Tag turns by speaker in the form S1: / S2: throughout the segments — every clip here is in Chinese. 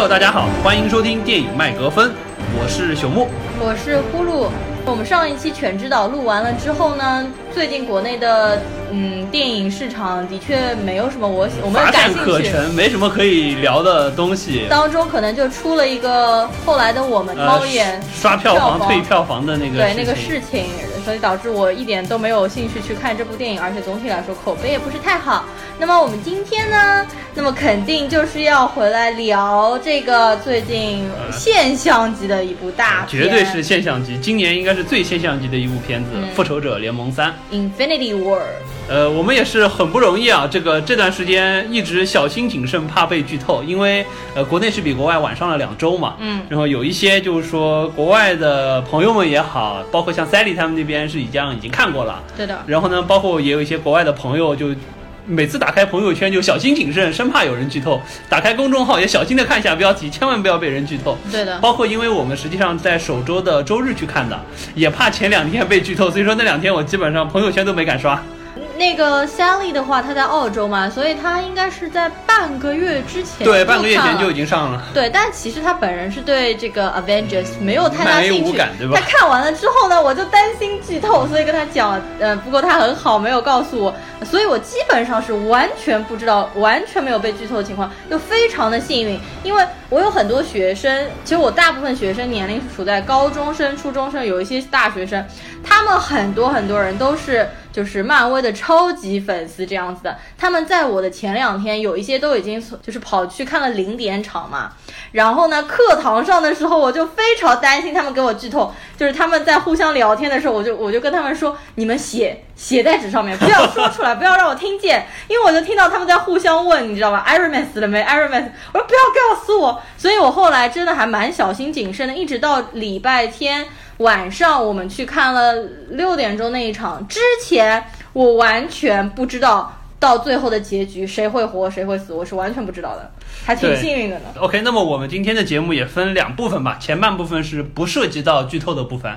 S1: Hello，大家好，欢迎收听电影麦格芬，我是朽木。
S2: 我是呼噜。我们上一期《犬之岛》录完了之后呢，最近国内的嗯电影市场的确没有什么我我们感兴趣。
S1: 没什么可以聊的东西。
S2: 当中可能就出了一个后来的我们
S1: 呃
S2: 猫眼、
S1: 刷票房退票房的那个
S2: 对那个事情，所以导致我一点都没有兴趣去看这部电影，而且总体来说口碑也不是太好。那么我们今天呢，那么肯定就是要回来聊这个最近
S1: 呃
S2: 现象级的一部大片，
S1: 绝对是现象级，今年应该是最现象级的一部片子
S2: 嗯《
S1: 复仇者联盟三》。
S2: Infinity War。
S1: 呃，我们也是很不容易啊，这个这段时间一直小心谨慎，怕被剧透，因为呃，国内是比国外晚上了两周嘛。
S2: 嗯
S1: 然后有一些就是说国外的朋友们也好，包括像 Sally 他们那边是已经已经看过了，
S2: 对的，
S1: 然后呢，包括也有一些国外的朋友就。每次打开朋友圈就小心谨慎，生怕有人剧透。打开公众号也小心的看一下标题，千万不要被人剧透。
S2: 对的。
S1: 包括因为我们实际上在首周的周日去看的，也怕前两天被剧透，所以说那两天我基本上朋友圈都没敢刷。
S2: 那个 Sally 的话，她在澳洲嘛，所以她应该是在半个月之前
S1: 对，半个月前就已经上了。
S2: 对，但其实她本人是对这个 Avengers 没有太大兴趣。
S1: 无感对吧
S2: 她看完了之后呢，我就担心剧透，所以跟她讲，呃，不过她很好，没有告诉我，所以我基本上是完全不知道，完全没有被剧透的情况，就非常的幸运，因为我有很多学生，其实我大部分学生年龄是处在高中生、初中生，有一些大学生，他们很多很多人都是就是漫威的超级粉丝这样子的。他们在我的前两天有一些都已经就是跑去看了零点场嘛，然后呢，课堂上的时候我就非常担心他们给我剧透，就是他们在互相聊天的时候，我就我就跟他们说，你们写写在纸上面，不要说出来，不要让我听见，因为我就听到他们在互相问，你知道吧？Iron Man 死了没？Iron Man，我说不要告诉我，所以我后来真的还蛮小心谨慎的，一直到礼拜天。晚上我们去看了六点钟那一场，之前我完全不知道到最后的结局谁会活谁会死，我是完全不知道的，还挺幸运的呢。
S1: OK，那么我们今天的节目也分两部分吧，前半部分是不涉及到剧透的部分，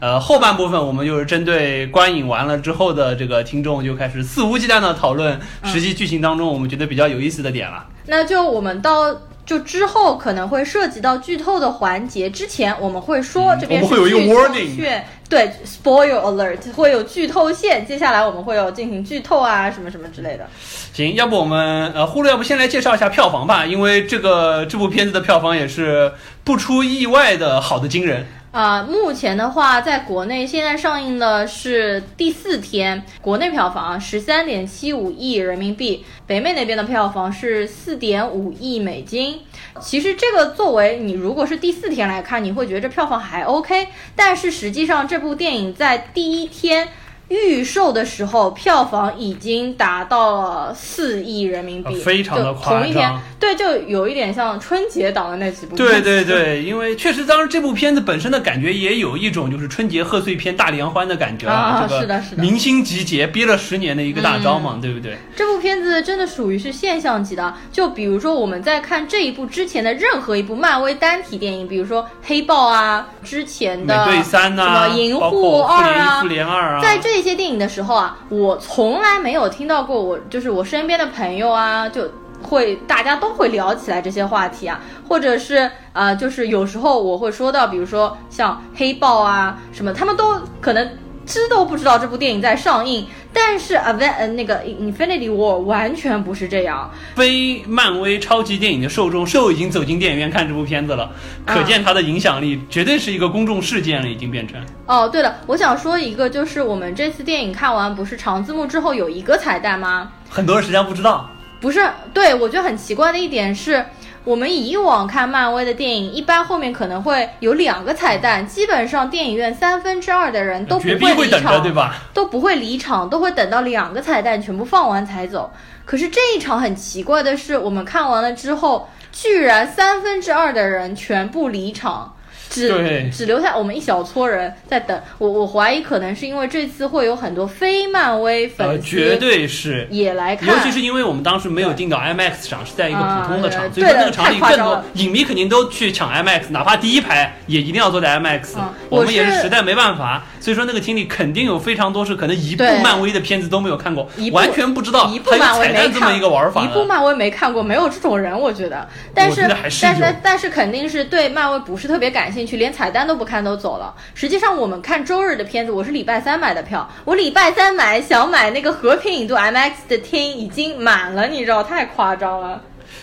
S1: 呃，后半部分我们就是针对观影完了之后的这个听众就开始肆无忌惮的讨论实际剧情当中我们觉得比较有意思的点了。
S2: 那就我们到就之后可能会涉及到剧透的环节，之前我们会说
S1: 嗯
S2: 这边
S1: 我们会有一个
S2: 是剧透
S1: warning
S2: 线，对，spoiler alert 会有剧透线，接下来我们会有进行剧透啊什么什么之类的。
S1: 行，要不我们呃，呼噜，要不先来介绍一下票房吧，因为这个这部片子的票房也是不出意外的好的惊人。
S2: 啊、目前的话，在国内现在上映的是第四天，国内票房十三点七五亿人民币，北美那边的票房是四点五亿美金。其实这个作为你如果是第四天来看，你会觉得这票房还 OK，但是实际上这部电影在第一天。预售的时候，票房已经达到了四亿人民币，
S1: 呃非常的
S2: 就
S1: 夸
S2: 同一天
S1: 张，
S2: 对，就有一点像春节档的那几部
S1: 对。对对，因为确实当时这部片子本身的感觉也有一种就是春节贺岁片大联欢的感觉
S2: 啊
S1: 这个
S2: 是的是的
S1: 明星集结憋了十年的一个大招嘛，对不对？
S2: 这部片子真的属于是现象级的，就比如说我们在看这一部之前的任何一部漫威单体电影，比如说黑豹啊，之前
S1: 美
S2: 的
S1: 队三呐、
S2: 什么银
S1: 包
S2: 护二啊
S1: 复，联二啊，
S2: 在这这些电影的时候啊，我从来没有听到过我就是我身边的朋友啊，就会大家都会聊起来这些话题啊，或者是呃，就是有时候我会说到，比如说像黑豹啊什么，他们都可能知都不知道这部电影在上映，但是 Aven 呃那个 Infinity War 完全不是这样，
S1: 非漫威超级电影的受众都已经走进电影院看这部片子了，
S2: 啊
S1: 可见它的影响力绝对是一个公众事件了，已经变成。
S2: 哦，对了，我想说一个，就是我们这次电影看完，不是长字幕之后有一个彩蛋吗？
S1: 很多人实际上不知道，
S2: 不是，对我觉得很奇怪的一点是，我们以往看漫威的电影，一般后面可能会有两个彩蛋，基本上电影院三分之二的人都不会离场，
S1: 对吧？
S2: 都不会离场，都会等到两个彩蛋全部放完才走。可是这一场很奇怪的是，我们看完了之后，居然三分之二的人全部离场。只
S1: 对。
S2: 只留下我们一小撮人在等。我，我怀疑可能是因为这次会有很多非漫威粉
S1: 呃，
S2: 丝
S1: 绝对是。
S2: 也来看，
S1: 尤其是因为我们当时没有订到 IMAX 场，是在一个普通的场，
S2: 啊
S1: 所以说那个场里更多影迷肯定都去抢 IMAX，哪怕第一排也一定要坐在 IMAX。
S2: 嗯，
S1: 我们也
S2: 是
S1: 是实在没办法，所以说那个厅里肯定有非常多是可能一部漫威的片子都没有看过完全不知道
S2: 一部
S1: 还有
S2: 漫威没
S1: 彩蛋这么
S2: 看
S1: 一个玩法。
S2: 一部漫威没看过，没有这种人，我觉得。但是但是
S1: 有
S2: 但是肯定是对漫威不是特别感兴趣，连彩蛋都不看都走了。实际上我们看周日的片子，我是礼拜三买的票，我礼拜三买想买那个和平影都 MX 的厅已经满了，你知道太夸张了。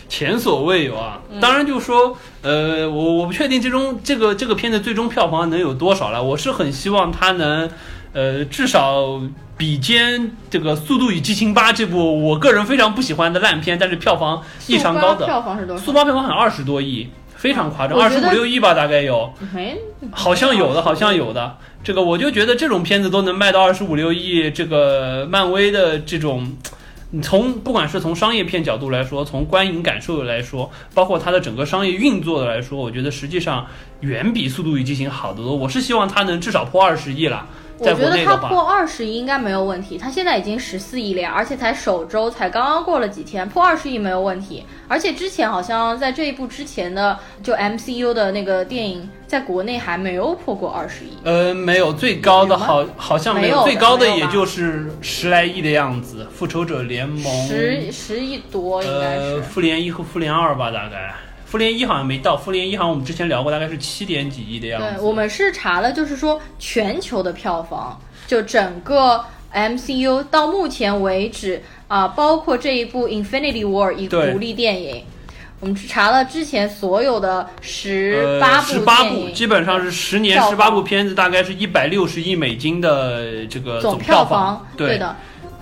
S1: 前所未有啊！
S2: 嗯
S1: 当然就说，呃，我我不确定最终这个这个片子最终票房能有多少了。我是很希望它能，呃，至少比肩这个《速度与激情八》这部我个人非常不喜欢的烂片，但是票房异常高
S2: 的票。房是多少？
S1: 速八票房好像二十多亿，非常夸张，二十五六亿吧，大概有。
S2: 没，
S1: 好像有的，好像有的。这个我就觉得这种片子都能卖到二十五六亿，这个漫威的这种，你从不管是从商业片角度来说，从观影感受来说，包括它的整个商业运作的来说，我觉得实际上远比《速度与激情》好得多。我是希望它能至少破二十亿了，
S2: 我觉得它。破二十亿应该没有问题，它现在已经十四亿了呀，而且才首周才刚刚过了几天，破二十亿没有问题。而且之前好像在这一部之前的就 MCU 的那个电影，在国内还没有破过二十亿。
S1: 呃，没有最高的好好像没
S2: 没有
S1: 最高的也就是十来亿的样子。复仇者联盟
S2: 十十亿多应该
S1: 呃，
S2: 是，
S1: 复联一和复联二吧，大概。复联一好像没到，复联一好像我们之前聊过，大概是七点几亿的样子。对。
S2: 我们是查了，就是说全球的票房，就整个 MCU 到目前为止啊、包括这一部 Infinity War 一
S1: 个
S2: 独立电影，我们查了之前所有的十八
S1: 呃，
S2: 部
S1: 十八部，基本上是十年
S2: 票
S1: 十八部片子，大概是一百六十亿美金的这个
S2: 总
S1: 票
S2: 房，
S1: 对
S2: 的。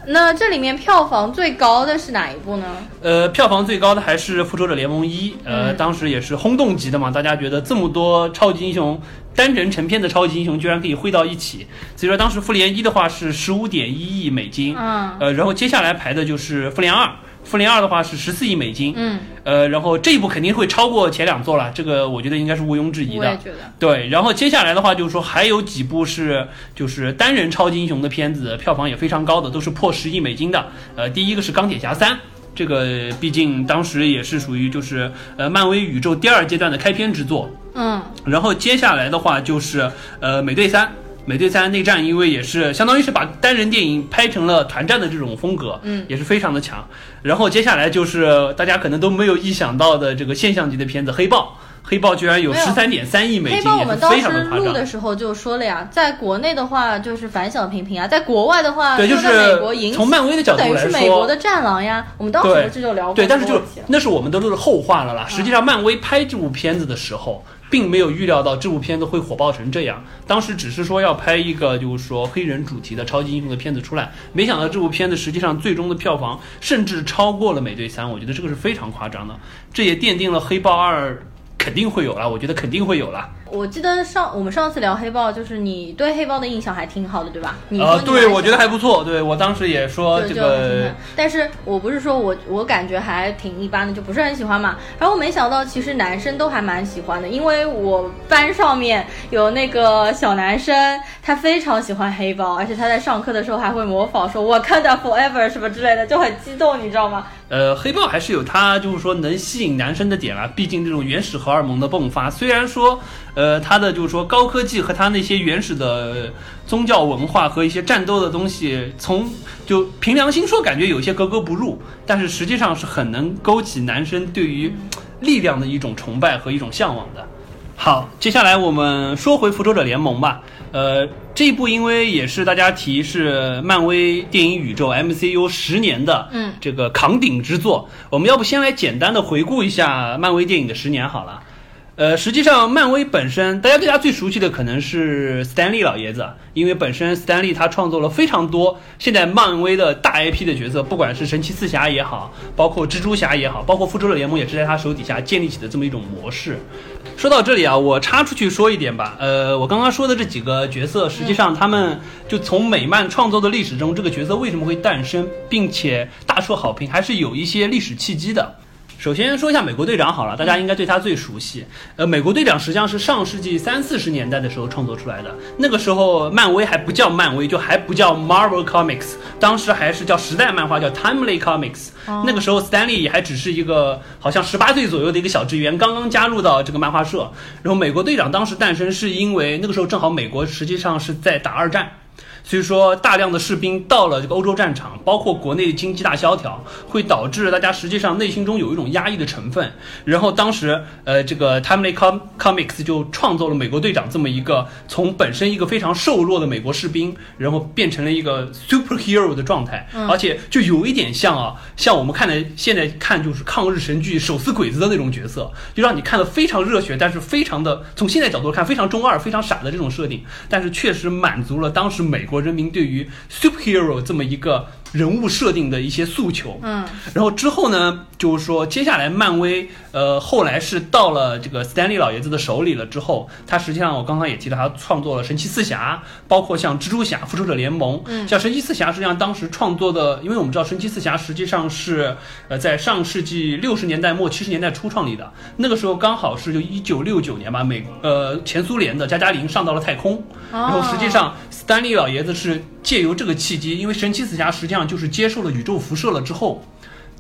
S2: 那这里面票房最高的是哪一部呢？
S1: 呃，票房最高的还是《复仇者联盟一》，呃，
S2: 嗯
S1: 当时也是轰动级的嘛，大家觉得这么多超级英雄单人成片的超级英雄居然可以汇到一起，所以说当时复联一的话是十五点一亿美金，
S2: 嗯
S1: 呃，然后接下来排的就是复联二，复联二的话是十四亿美金，
S2: 嗯，
S1: 呃，然后这一部肯定会超过前两座了，这个我觉得应该是毋庸置疑的。对，然后接下来的话就是说还有几部是就是单人超级英雄的片子，票房也非常高的，都是破十亿美金的。呃，第一个是钢铁侠三。这个毕竟当时也是属于就是呃漫威宇宙第二阶段的开篇之作，
S2: 嗯，
S1: 然后接下来的话就是呃美队三，美队三内战，因为也是相当于是把单人电影拍成了团战的这种风格，
S2: 嗯，
S1: 也是非常的强。然后接下来就是大家可能都没有意想到的这个现象级的片子《黑豹》，黑豹居然有十三点三亿美
S2: 黑
S1: 金，也是
S2: 豹我们当时录的。时候就说了呀，在国内的话就是反响平平啊，在国外的话，
S1: 对，就
S2: 是美国
S1: 是
S2: 引
S1: 从漫威的角度
S2: 等于是美国，的战狼呀。我们当时
S1: 对
S2: 不是就聊过
S1: 对，但是就那是我们都是后话了啦。
S2: 嗯
S1: 实际上，漫威拍这部片子的时候，并没有预料到这部片子会火爆成这样。当时只是说要拍一个就是说黑人主题的超级英雄的片子出来，没想到这部片子实际上最终的票房甚至超过了美队三，我觉得这个是非常夸张的。这也奠定了黑豹二肯定会有了，我觉得肯定会有了。
S2: 我记得上我们上次聊黑豹，就是你对黑豹的印象还挺好的，对吧？你说
S1: 呃，对，我觉得还不错。对我当时也说这个，
S2: 但是我不是说我我感觉还挺一般的，就不是很喜欢嘛。然后没想到其实男生都还蛮喜欢的，因为我班上面有那个小男生，他非常喜欢黑豹，而且他在上课的时候还会模仿说我看到 forever 什么之类的，就很激动，你知道吗？
S1: 呃，黑豹还是有它就是说能吸引男生的点啦。毕竟这种原始荷尔蒙的迸发，虽然说呃它的就是说高科技和它那些原始的宗教文化和一些战斗的东西，从就凭良心说感觉有些格格不入，但是实际上是很能勾起男生对于力量的一种崇拜和一种向往的。好，接下来我们说回复仇者联盟吧。呃，这一部因为也是大家提是漫威电影宇宙 MCU 十年的
S2: 嗯
S1: 这个扛鼎之作，我们要不先来简单的回顾一下漫威电影的十年好了。呃，实际上，漫威本身，大家对他最熟悉的可能是斯坦利老爷子，因为本身斯坦利他创作了非常多现在漫威的大 IP 的角色，不管是神奇四侠也好，包括蜘蛛侠也好，包括复仇者联盟也是在他手底下建立起的这么一种模式。说到这里啊，我插出去说一点吧。呃，我刚刚说的这几个角色，实际上他们就从美漫创作的历史中，这个角色为什么会诞生，并且大受好评，还是有一些历史契机的。首先说一下美国队长好了，大家应该对他最熟悉。呃，美国队长实际上是上世纪三四十年代的时候创作出来的，那个时候漫威还不叫漫威，就还不叫 Marvel Comics，当时还是叫时代漫画，叫 Timely Comics。那个时候 Stanley 还只是一个好像十八岁左右的一个小职员，刚刚加入到这个漫画社。然后美国队长当时诞生是因为那个时候正好美国实际上是在打二战。所以说，大量的士兵到了这个欧洲战场，包括国内经济大萧条，会导致大家实际上内心中有一种压抑的成分。然后当时，呃，这个 Timely Com Comics 就创作了美国队长这么一个从本身一个非常瘦弱的美国士兵，然后变成了一个 superhero 的状态，而且就有一点像啊，像我们看的现在看就是抗日神剧手撕鬼子的那种角色，就让你看的非常热血，但是非常的从现在角度看非常中二、非常傻的这种设定，但是确实满足了当时美国。国人民对于 superhero 这么一个。人物设定的一些诉求，
S2: 嗯，
S1: 然后之后呢，就是说接下来漫威，呃，后来是到了这个 Stanley 老爷子的手里了之后，他实际上我刚刚也提到，他创作了神奇四侠，包括像蜘蛛侠、复仇者联盟，
S2: 嗯，
S1: 像神奇四侠实际上当时创作的，因为我们知道神奇四侠实际上是呃在上世纪六十年代末七十年代初创立的，那个时候刚好是就一九六九年吧，美呃前苏联的加加林上到了太空，然后实际上 Stanley 老爷子是借由这个契机，因为神奇四侠实际上。就是接受了宇宙辐射了之后，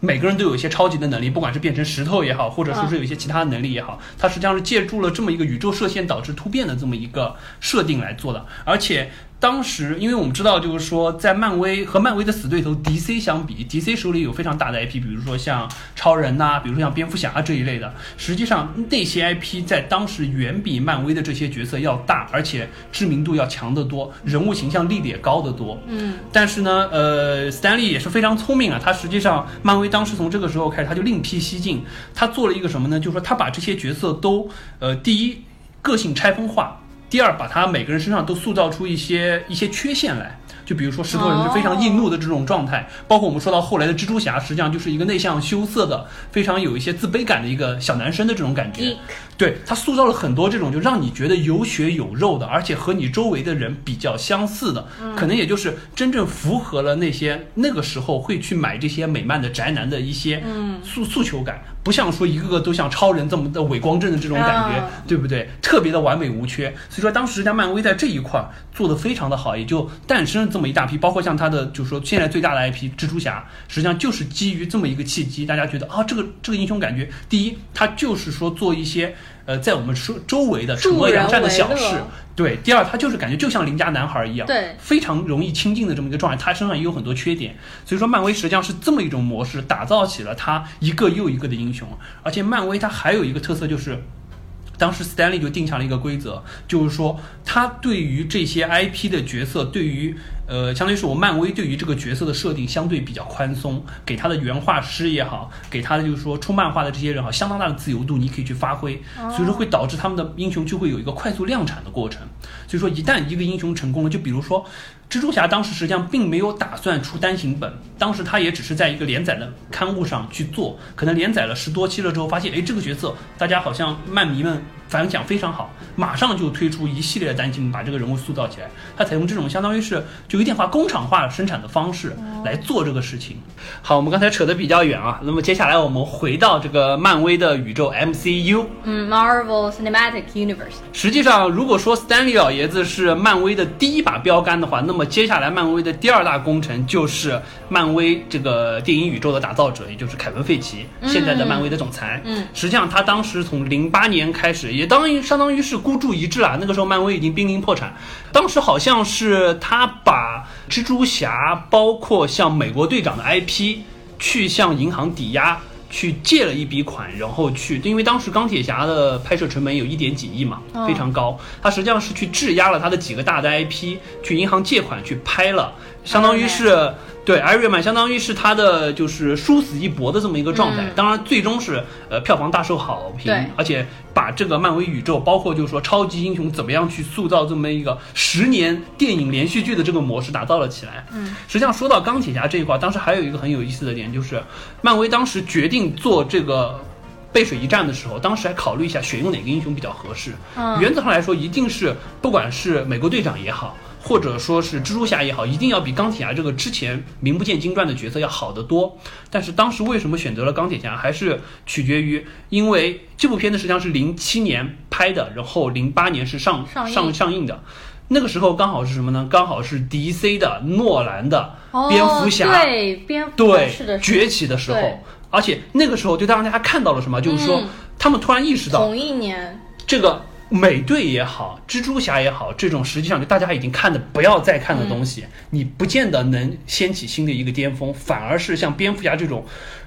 S1: 每个人都有一些超级的能力，不管是变成石头也好，或者说是有一些其他能力也好，它实际上是借助了这么一个宇宙射线导致突变的这么一个设定来做的，而且。当时，因为我们知道，就是说，在漫威和漫威的死对头 DC 相比，DC 手里有非常大的 IP，比如说像超人呐，比如说像蝙蝠侠啊这一类的。实际上，那些 IP 在当时远比漫威的这些角色要大，而且知名度要强得多，人物形象立得也高得多。
S2: 嗯。
S1: 但是呢，呃，Stanley 也是非常聪明啊，他实际上漫威当时从这个时候开始，他就另辟蹊径，他做了一个什么呢？就是说，他把这些角色都，呃，第一，个性拆分化。第二，把他每个人身上都塑造出一些一些缺陷来。就比如说石头人是非常易怒的这种状态，包括我们说到后来的蜘蛛侠，实际上就是一个内向羞涩的、非常有一些自卑感的一个小男生的这种感觉。对他塑造了很多这种就让你觉得有血有肉的，而且和你周围的人比较相似的，可能也就是真正符合了那些那个时候会去买这些美漫的宅男的一些诉诉求感，不像说一个个都像超人这么的伟光正的这种感觉，对不对？特别的完美无缺。所以说当时家漫威在这一块做的非常的好，也就诞生了。这么一大批，包括像他的，就是说现在最大的 IP 蜘蛛侠，实际上就是基于这么一个契机，大家觉得啊，这个这个英雄感觉，第一，他就是说做一些呃，在我们周周围的惩恶扬善的小事，对；第二，他就是感觉就像邻家男孩一样，
S2: 对，
S1: 非常容易亲近的这么一个状态。他身上也有很多缺点，所以说漫威实际上是这么一种模式，打造起了他一个又一个的英雄。而且漫威它还有一个特色就是。当时 Stanley 就定下了一个规则，就是说他对于这些 IP 的角色，对于呃，相当于是我漫威对于这个角色的设定相对比较宽松，给他的原画师也好，给他的就是说出漫画的这些人哈，相当大的自由度，你可以去发挥，所以说会导致他们的英雄就会有一个快速量产的过程。所以说一旦一个英雄成功了，就比如说。蜘蛛侠当时实际上并没有打算出单行本，当时他也只是在一个连载的刊物上去做，可能连载了十多期了之后，发现哎这个角色大家好像漫迷们反响非常好，马上就推出一系列的单行本把这个人物塑造起来。他采用这种相当于是就有点化工厂化生产的方式来做这个事情。好，我们刚才扯得比较远啊，那么接下来我们回到这个漫威的宇宙 MCU，
S2: 嗯，Marvel Cinematic Universe。
S1: 实际上，如果说 Stanley 老爷子是漫威的第一把标杆的话，那么接下来，漫威的第二大工程就是漫威这个电影宇宙的打造者，也就是凯文·费奇，现在的漫威的总裁。
S2: 嗯，
S1: 实际上他当时从零八年开始，也当于相当于是孤注一掷啊。那个时候漫威已经濒临破产，当时好像是他把蜘蛛侠，包括像美国队长的 IP，去向银行抵押。去借了一笔款，然后去，因为当时钢铁侠的拍摄成本有一点几亿嘛，非常高。他实际上是去质押了他的几个大的 IP，去银行借款去拍了，相当于是。对，艾瑞曼相当于是他的就是殊死一搏的这么一个状态，当然最终是呃票房大受好评，而且把这个漫威宇宙，包括就是说超级英雄怎么样去塑造这么一个十年电影连续剧的这个模式打造了起来。
S2: 嗯，
S1: 实际上说到钢铁侠这一块，当时还有一个很有意思的点，就是漫威当时决定做这个背水一战的时候，当时还考虑一下选用哪个英雄比较合适。
S2: 嗯，
S1: 原则上来说，一定是不管是美国队长也好。或者说是蜘蛛侠也好，一定要比钢铁侠这个之前名不见经传的角色要好得多。但是当时为什么选择了钢铁侠，还是取决于，因为这部片子实际上是零七年拍的，然后零八年是上
S2: 上
S1: 上上映的。那个时候刚好是什么呢？刚好是 DC 的诺兰的
S2: 哦
S1: 蝙蝠侠、
S2: 对蝙蝠
S1: 对崛起的时候，而且那个时候就让大家看到了什么？就是说
S2: 嗯
S1: 他们突然意识到
S2: 同一年，
S1: 这个美队也好，蜘蛛侠也好，这种实际上就大家已经看的不要再看的东西，你不见得能掀起新的一个巅峰，反而是像蝙蝠侠这种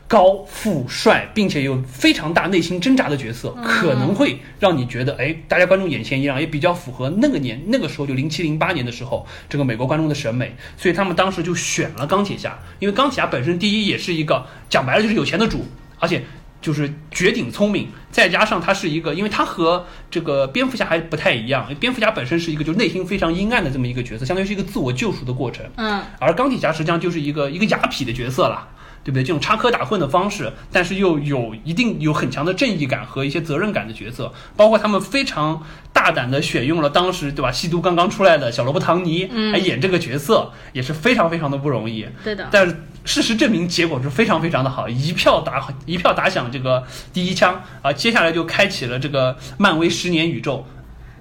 S1: 高富帅，并且有非常大内心挣扎的角色，可能会让你觉得，哎，大家观众眼前一亮，也比较符合那个年那个时候就零七零八年的时候，这个美国观众的审美，所以他们当时就选了钢铁侠，因为钢铁侠本身第一也是一个讲白了就是有钱的主，而且。就是绝顶聪明，再加上他是一个，因为他和这个蝙蝠侠还不太一样，蝙蝠侠本身是一个就内心非常阴暗的这么一个角色，相当于是一个自我救赎的过程。
S2: 嗯，
S1: 而钢铁侠实际上就是一个一个雅痞的角色啦，对不对？这种插科打诨的方式，但是又有一定有很强的正义感和一些责任感的角色，包括他们非常大胆的选用了当时对吧吸毒刚刚出来的小萝卜唐尼来演这个角色，也是非常非常的不容易。
S2: 对的。
S1: 但是事实证明，结果是非常非常的好，一票打一票打响这个第一枪啊！接下来就开启了这个漫威十年宇宙。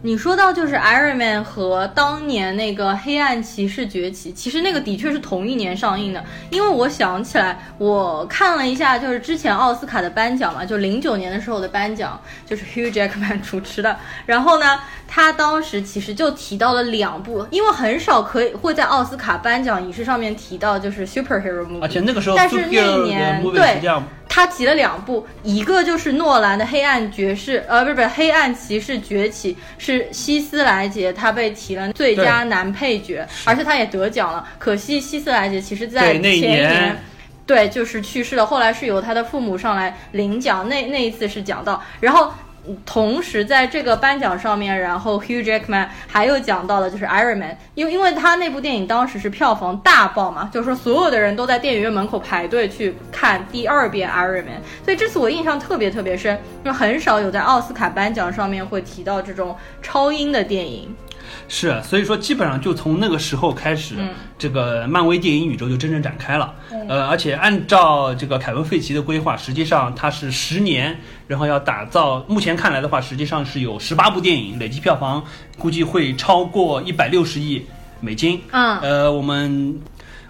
S2: 你说到就是 Iron Man 和当年那个黑暗骑士崛起，其实那个的确是同一年上映的。因为我想起来，我看了一下，就是之前奥斯卡的颁奖嘛，就零九年的时候的颁奖，就是 Hugh Jackman 主持的。然后呢，他当时其实就提到了两部，因为很少可以会在奥斯卡颁奖仪式上面提到就是 superhero movie，
S1: 而且那个时候
S2: 但是那一年对他提了两部，一个就是诺兰的《黑暗爵士》，呃，不是不是，《黑暗骑士崛起》是希斯莱杰他被提了最佳男配角，而且他也得奖了。可惜希斯莱杰其实在前
S1: 年
S2: 对，就是去世了。后来是由他的父母上来领奖，那那一次是讲到，然后。同时，在这个颁奖上面，然后 Hugh Jackman 还有讲到的就是 Iron Man，因为因为他那部电影当时是票房大爆嘛，就是说所有的人都在电影院门口排队去看第二遍 Iron Man，所以这次我印象特别特别深，就很少有在奥斯卡颁奖上面会提到这种超英的电影。
S1: 是，所以说基本上就从那个时候开始，
S2: 嗯
S1: 这个漫威电影宇宙就真正展开了。呃，而且按照这个凯文·费奇的规划，实际上他是十年，然后要打造。目前看来的话，实际上是有十八部电影，累计票房估计会超过一百六十亿美金。
S2: 嗯
S1: 呃，我们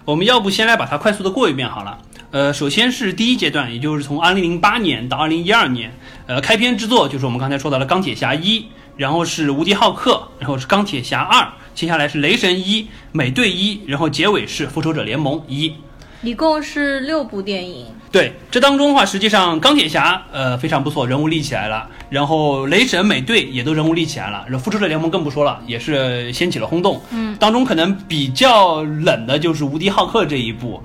S1: 我们要不先来把它快速的过一遍好了。呃，首先是第一阶段，也就是从二零零八年到二零一二年，呃，开篇之作就是我们刚才说到的《钢铁侠一》，然后是《无敌浩克》，然后是《钢铁侠二》，接下来是《雷神一》、《美队一》，然后结尾是《复仇者联盟一》。
S2: 一共是六部电影。
S1: 对，这当中的话，实际上钢铁侠呃非常不错，人物立起来了，然后雷神、美队也都人物立起来了，然后复仇者联盟更不说了，也是掀起了轰动。
S2: 嗯，
S1: 当中可能比较冷的就是无敌浩克这一部，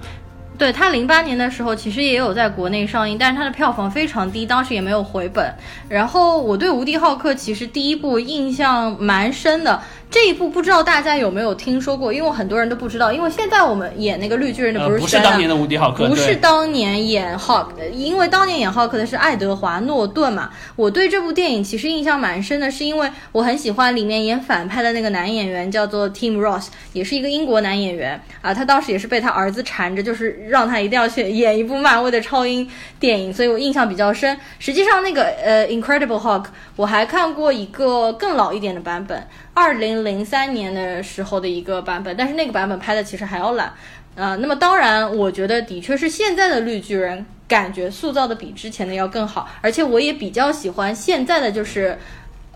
S2: 对他零八年的时候，其实也有在国内上映，但是它的票房非常低，当时也没有回本。然后我对《无敌浩克》其实第一部印象蛮深的，这一部不知道大家有没有听说过，因为很多人都不知道，因为现在我们演那个绿巨人的
S1: 呃
S2: 不是
S1: 不是当年的无敌浩克，
S2: 不是当年演浩克的，因为当年演浩克的是爱德华诺顿嘛。我对这部电影其实印象蛮深的，是因为我很喜欢里面演反派的那个男演员，叫做 Tim Ross，也是一个英国男演员啊。他当时也是被他儿子缠着，就是让他一定要去演一部漫威的超英电影，所以我印象比较深。实际上那个呃 Incredible Hulk，我还看过一个更老一点的版本，二零零三年的时候的一个版本，但是那个版本拍的其实还要烂。呃，那么当然，我觉得的确是现在的绿巨人感觉塑造的比之前的要更好，而且我也比较喜欢现在的就是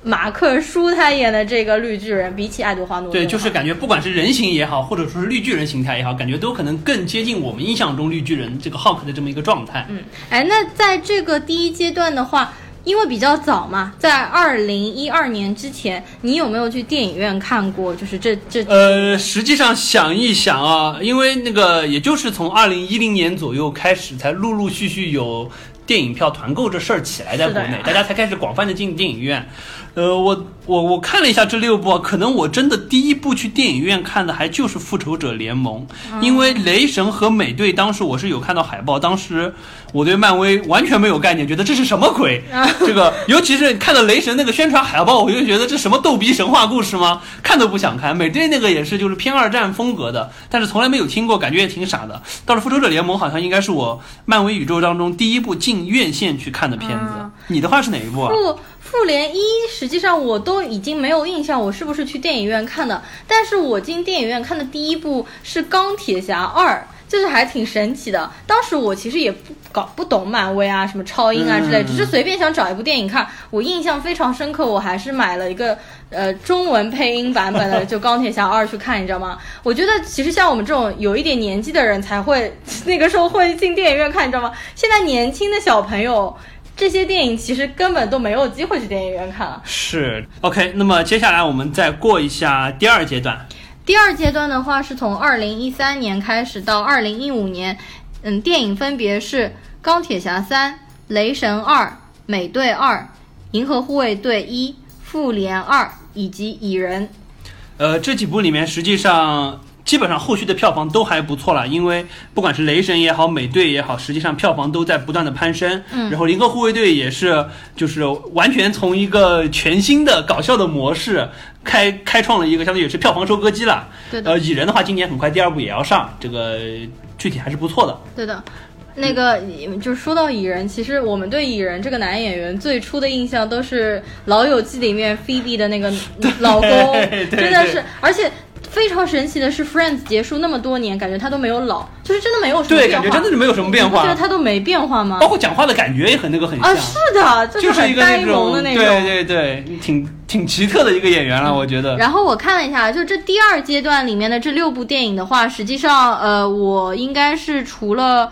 S2: 马克舒他演的这个绿巨人，比起爱德华诺顿
S1: 对，就是感觉不管是人形也好，或者说是绿巨人形态也好，感觉都可能更接近我们印象中绿巨人这个浩克的这么一个状态。
S2: 嗯，哎，那在这个第一阶段的话，因为比较早嘛，在二零一二年之前，你有没有去电影院看过？就是这这
S1: 呃，实际上想一想啊，因为那个也就是从二零一零年左右开始，才陆陆续续有电影票团购这事儿起来，在国内大家才开始广泛的进电影院。呃，我我我看了一下这六部啊，可能我真的第一部去电影院看的还就是《复仇者联盟》，因为雷神和美队当时我是有看到海报，当时我对漫威完全没有概念，觉得这是什么鬼？这个尤其是看到雷神那个宣传海报，我就觉得这什么逗逼神话故事吗？看都不想看。美队那个也是就是偏二战风格的，但是从来没有听过，感觉也挺傻的。到了《复仇者联盟》，好像应该是我漫威宇宙当中第一部进院线去看的片子。
S2: 嗯
S1: 你的话是哪一部啊？
S2: 复复联一，实际上我都已经没有印象，我是不是去电影院看的？但是我进电影院看的第一部是《钢铁侠二》。就是还挺神奇的，当时我其实也不搞不懂漫威啊，什么超英啊之类，
S1: 嗯
S2: 只是随便想找一部电影看。我印象非常深刻，我还是买了一个呃中文配音版本的，就《钢铁侠二》去看，你知道吗？我觉得其实像我们这种有一点年纪的人才会 那个时候会进电影院看，你知道吗？现在年轻的小朋友。这些电影其实根本都没有机会去电影院看了。
S1: 是 OK，那么接下来我们再过一下第二阶段。
S2: 第二阶段的话是从二零一三年开始到二零一五年，嗯，电影分别是《钢铁侠三》《雷神二》《美队二》《银河护卫队一》《复联二》以及《蚁人》。
S1: 呃，这几部里面实际上基本上后续的票房都还不错了，因为不管是雷神也好，美队也好，实际上票房都在不断的攀升。
S2: 嗯
S1: 然后银河护卫队也是，就是完全从一个全新的搞笑的模式开开创了一个相当于也是票房收割机了。
S2: 对的，
S1: 呃，蚁人的话，今年很快第二部也要上，这个具体还是不错的。
S2: 对的。那个就是说到蚁人，其实我们对蚁人这个男演员最初的印象都是《老友记》里面菲比的那个 老公，真的是，而且非常神奇的是，《Friends》结束那么多年，感觉他都没有老，就是真的没有什么
S1: 对，
S2: 变化。
S1: 感觉真的是没有什么变
S2: 你不觉得，他都没变化吗
S1: 包？括讲话的感觉也很那个很像。
S2: 啊，是的，就
S1: 就是一个
S2: 呆萌，的那种。
S1: 对对对，挺挺奇特的一个演员了，我觉得。
S2: 然后我看了一下，就这第二阶段里面的这六部电影的话，实际上，呃，我应该是除了。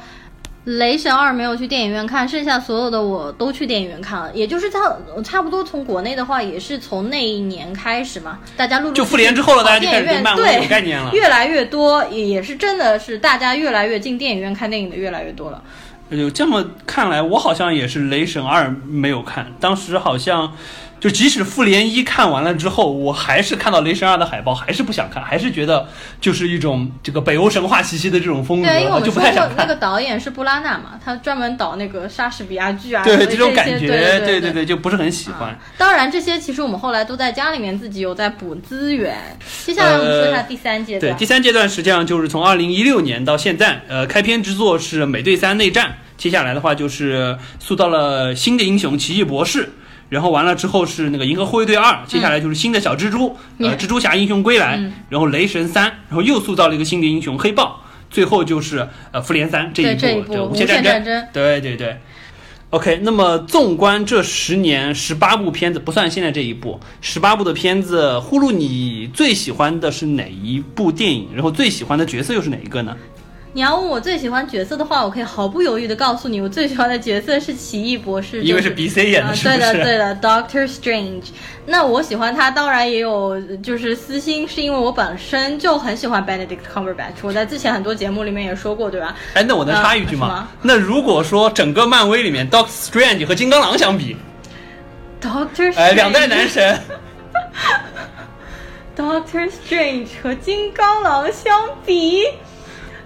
S2: 雷神二没有去电影院看，剩下所有的我都去电影院看了，也就是差差不多从国内的话，也是从那一年开始嘛，大家陆陆续续
S1: 就复联之后了，大家就开始对
S2: 电影院
S1: 了。
S2: 越来越多，也也是真的是大家越来越进电影院看电影的越来越多了。
S1: 有这么看来，我好像也是雷神二没有看，当时好像就即使复联一看完了之后，我还是看到雷神二的海报，还是不想看，还是觉得就是一种这个北欧神话气息的这种风格，
S2: 对，因为我
S1: 就不太想看。
S2: 那个导演是布拉纳嘛，他专门导那个莎士比亚剧啊，
S1: 对这种感觉，
S2: 对
S1: 对
S2: 对
S1: 对，就不是很喜欢。
S2: 啊当然，这些其实我们后来都在家里面自己有在补资源。接下来我们说一下第三阶段
S1: 对，
S2: 段。
S1: 第三阶段实际上就是从二零一六年到现在，呃，开篇之作是《美队三内战》，接下来的话就是塑造了新的英雄奇异博士，然后完了之后是那个银河护卫队二，接下来就是新的小蜘蛛，
S2: 嗯
S1: 呃，蜘蛛侠英雄归来，
S2: 嗯
S1: 然后雷神三，然后又塑造了一个新的英雄黑豹，最后就是呃复联三这一部
S2: 对
S1: 无
S2: 限战争
S1: 对对对。OK，那么纵观这十年十八部片子，不算现在这一部，十八部的片子，呼噜你最喜欢的是哪一部电影？然后最喜欢的角色又是哪一个呢？
S2: 你要问我最喜欢角色的话，我可以毫不犹豫的告诉你，我最喜欢的角色是奇异博士，
S1: 因为
S2: 是
S1: BC 演的？
S2: 对的，对的，Doctor Strange。那我喜欢他，当然也有就是私心，是因为我本身就很喜欢 Benedict Cumberbatch。我在之前很多节目里面也说过，对吧？
S1: 哎，那我能插一句吗？那如果说整个漫威里面，Doctor Strange 和金刚狼相比
S2: ，Doctor Strange，
S1: 哎，两代男神，
S2: Doctor Strange 和金刚狼相比，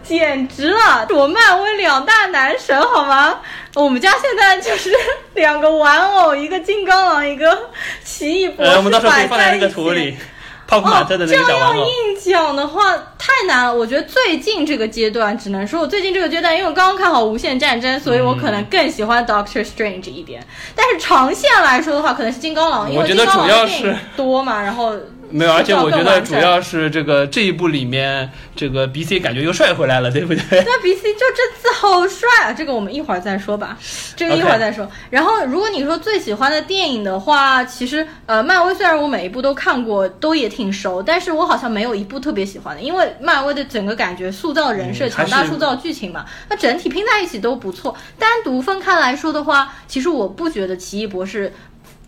S2: 简直了！我漫威两大男神好吗？我们家现在就是 两个玩偶，一个金刚狼，一个奇异博士，
S1: 呃，我们到时候可以放在那个图里。泡泡玛特的
S2: 哦，
S1: 那
S2: 这样要
S1: 个小玩偶。
S2: 硬讲的话太难了。我觉得最近这个阶段，只能说我最近这个阶段，因为我刚刚看好《无限战争》，所以我可能更喜欢 Doctor Strange 一点。但是长线来说的话，可能是金刚狼，因为
S1: 我觉得
S2: 金刚狼
S1: 主要
S2: 的电影
S1: 是
S2: 多嘛，然后
S1: 没有，而且我觉得主要是这个这一部里面，这个 BC 感觉又帅回来了，对不对？
S2: 那 BC 就这次好帅啊！这个我们一会儿再说吧，这个一会儿再说。然后，如果你说最喜欢的电影的话，其实呃，漫威虽然我每一部都看过，都也挺熟，但是我好像没有一部特别喜欢的，因为漫威的整个感觉塑造人设、
S1: 嗯
S2: 强大塑造剧情嘛，那整体拼在一起都不错。单独分开来说的话，其实我不觉得奇异博士。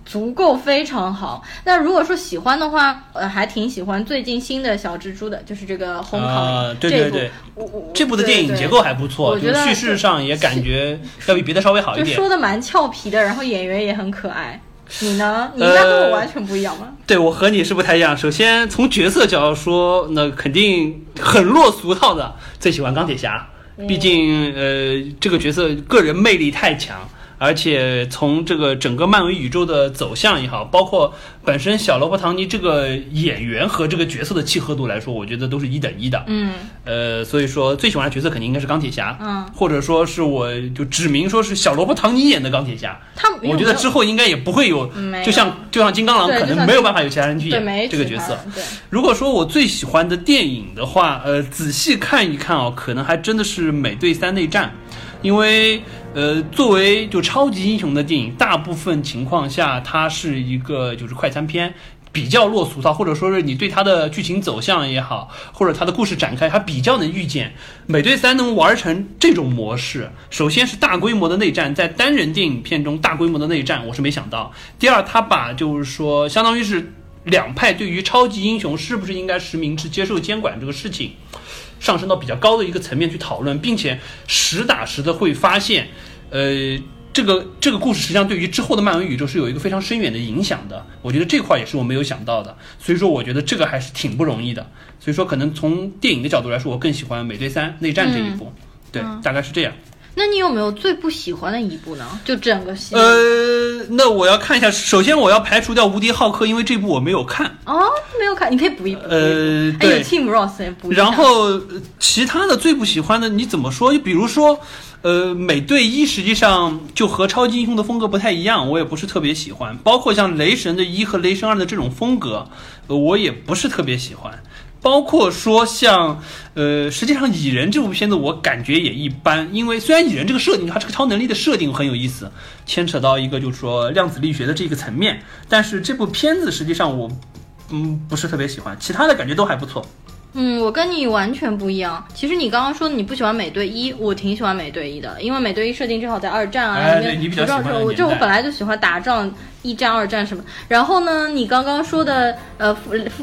S2: 足够非常好。那如果说喜欢的话，呃，还挺喜欢最近新的小蜘蛛的，就是这个《红
S1: 啊，对
S2: 这部
S1: 这部的电影结构还不错，
S2: 我觉得
S1: 就是叙事上也感觉要比别的稍微好一
S2: 就
S1: 点。
S2: 说的蛮俏皮的，然后演员也很可爱。你呢？你
S1: 应
S2: 该跟我完全不一样吗？
S1: 对我和你是不太一样。首先从角色角度说，那肯定很落俗套的，最喜欢钢铁侠，毕竟呃这个角色个人魅力太强。而且从这个整个漫威宇宙的走向也好，包括本身小罗伯·唐尼这个演员和这个角色的契合度来说，我觉得都是一等一的。
S2: 嗯
S1: 呃，所以说最喜欢的角色肯定应该是钢铁侠，
S2: 嗯，
S1: 或者说是我就指明说是小罗伯·唐尼演的钢铁侠。
S2: 他
S1: 我觉得之后应该也不会有，
S2: 有
S1: 就像就像金刚狼可能没有办法有其他人去演这个角色。
S2: 对，
S1: 如果说我最喜欢的电影的话，呃，仔细看一看哦，可能还真的是《美队三内战》，因为呃，作为就超级英雄的电影，大部分情况下它是一个就是快餐片。比较落俗套，或者说是你对它的剧情走向也好，或者它的故事展开，它比较能预见。美队三能玩成这种模式，首先是大规模的内战，在单人电影片中大规模的内战，我是没想到。第二，他把就是说，相当于是两派对于超级英雄是不是应该实名制接受监管这个事情，上升到比较高的一个层面去讨论，并且实打实的会发现，呃。这个这个故事实际上对于之后的漫威宇宙是有一个非常深远的影响的，我觉得这块也是我没有想到的，所以说我觉得这个还是挺不容易的，所以说可能从电影的角度来说，我更喜欢《美队三内战》这一部，对，大概是这样。
S2: 那你有没有最不喜欢的一部呢？就整个系列。
S1: 呃，那我要看一下，首先我要排除掉《无敌浩克》，因为这部我没有看。
S2: 哦，没有看，你可以补一补。
S1: 呃，
S2: 哎，有
S1: 对
S2: ，Tim Ross 也补一。
S1: 然后呃其他的最不喜欢的，你怎么说？就比如说，呃，美队一实际上就和超级英雄的风格不太一样，我也不是特别喜欢。包括像雷神的一和雷神二的这种风格，呃我也不是特别喜欢。包括说像，呃，实际上蚁人这部片子我感觉也一般，因为虽然蚁人这个设定，它这个超能力的设定很有意思，牵扯到一个就是说量子力学的这个层面，但是这部片子实际上我，嗯，不是特别喜欢，其他的感觉都还不错。
S2: 嗯，我跟你完全不一样。其实你刚刚说你不喜欢美队一，我挺喜欢美队一的，因为美队一设定正好在二战啊，里面
S1: 哎对你比较
S2: 服装这种我就我本来就喜欢打仗，一战、二战什么。然后呢，你刚刚说的呃，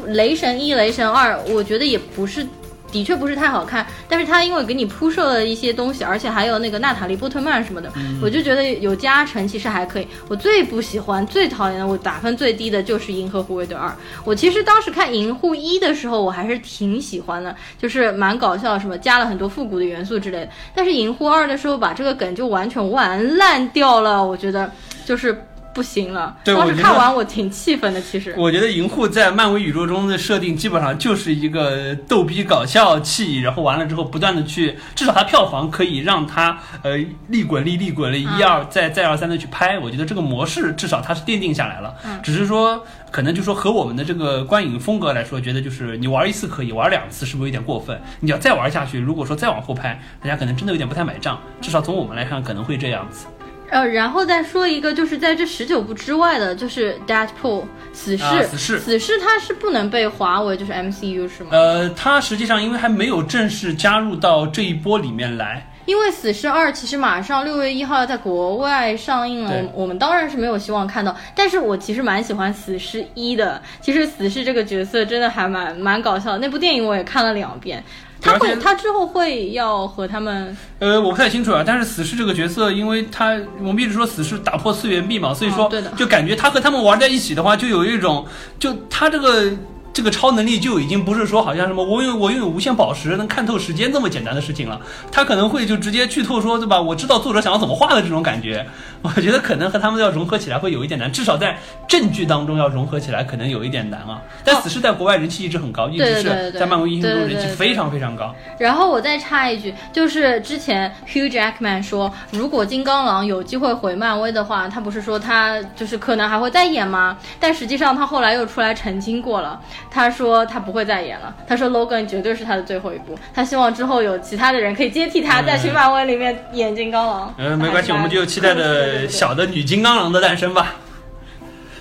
S2: 雷神一、雷神二，我觉得也不是。的确不是太好看，但是它因为给你铺设了一些东西，而且还有那个娜塔莉波特曼什么的，
S1: 嗯
S2: 我就觉得有加成，其实还可以。我最不喜欢、最讨厌的，我打分最低的就是《银河护卫队二》。我其实当时看《银护一》的时候，我还是挺喜欢的，就是蛮搞笑，什么加了很多复古的元素之类的。但是《银护二》的时候，把这个梗就完全玩烂掉了，我觉得就是不行了。当时
S1: 对我觉得
S2: 看完我挺气愤的，其实。
S1: 我觉得银护在漫威宇宙中的设定基本上就是一个逗逼搞笑气，然后完了之后不断的去，至少它票房可以让它呃利滚利利滚利一二再再二三的去拍，我觉得这个模式至少它是奠定下来了。只是说可能就说和我们的这个观影风格来说，觉得就是你玩一次可以，玩两次是不是有点过分？你要再玩下去，如果说再往后拍，大家可能真的有点不太买账。至少从我们来看，可能会这样子。
S2: 呃，然后再说一个，就是在这十九部之外的，就是 Deadpool 死侍，
S1: 啊死侍
S2: 死侍它是不能被划为就是 MCU 是吗？
S1: 呃，它实际上因为还没有正式加入到这一波里面来。
S2: 因为《死侍二》其实马上六月一号要在国外上映了，我们当然是没有希望看到，但是我其实蛮喜欢死侍一的。其实死侍这个角色真的还蛮蛮搞笑的，那部电影我也看了两遍。他会，他之后会要和他们，
S1: 呃，我不太清楚啊，但是死侍这个角色，因为他我们一直说死侍打破次元壁嘛，所以说
S2: 哦对的
S1: 就感觉他和他们玩在一起的话，就有一种就他这个。这个超能力就已经不是说好像什么我拥有我拥有无限宝石能看透时间这么简单的事情了，他可能会就直接剧透说对吧？我知道作者想要怎么画的这种感觉，我觉得可能和他们要融合起来会有一点难，至少在正剧当中要融合起来可能有一点难啊。但死侍在国外人气一直很高，一直在漫威英雄中人气非常非常高。
S2: 然后我再插一句，就是之前 Hugh Jackman 说，如果金刚狼有机会回漫威的话，他不是说他就是可能还会再演吗？但实际上他后来又出来澄清过了，他说他不会再演了，他说 Logan 绝对是他的最后一部，他希望之后有其他的人可以接替他，
S1: 嗯
S2: 再去漫威里面演金刚狼。
S1: 呃，没关系，我们就期待着小的女金刚狼的诞生吧。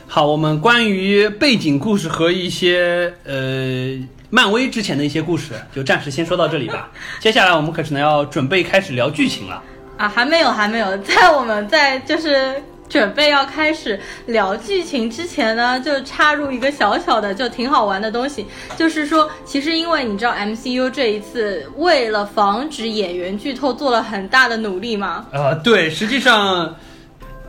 S1: 好，我们关于背景故事和一些呃漫威之前的一些故事，就暂时先说到这里吧。接下来我们可能要准备开始聊剧情了。
S2: 啊，还没有，还没有，在我们在就是准备要开始聊剧情之前呢，就插入一个小小的、就挺好玩的东西，就是说，其实因为你知道 MCU 这一次为了防止演员剧透，做了很大的努力吗。
S1: 呃，对，实际上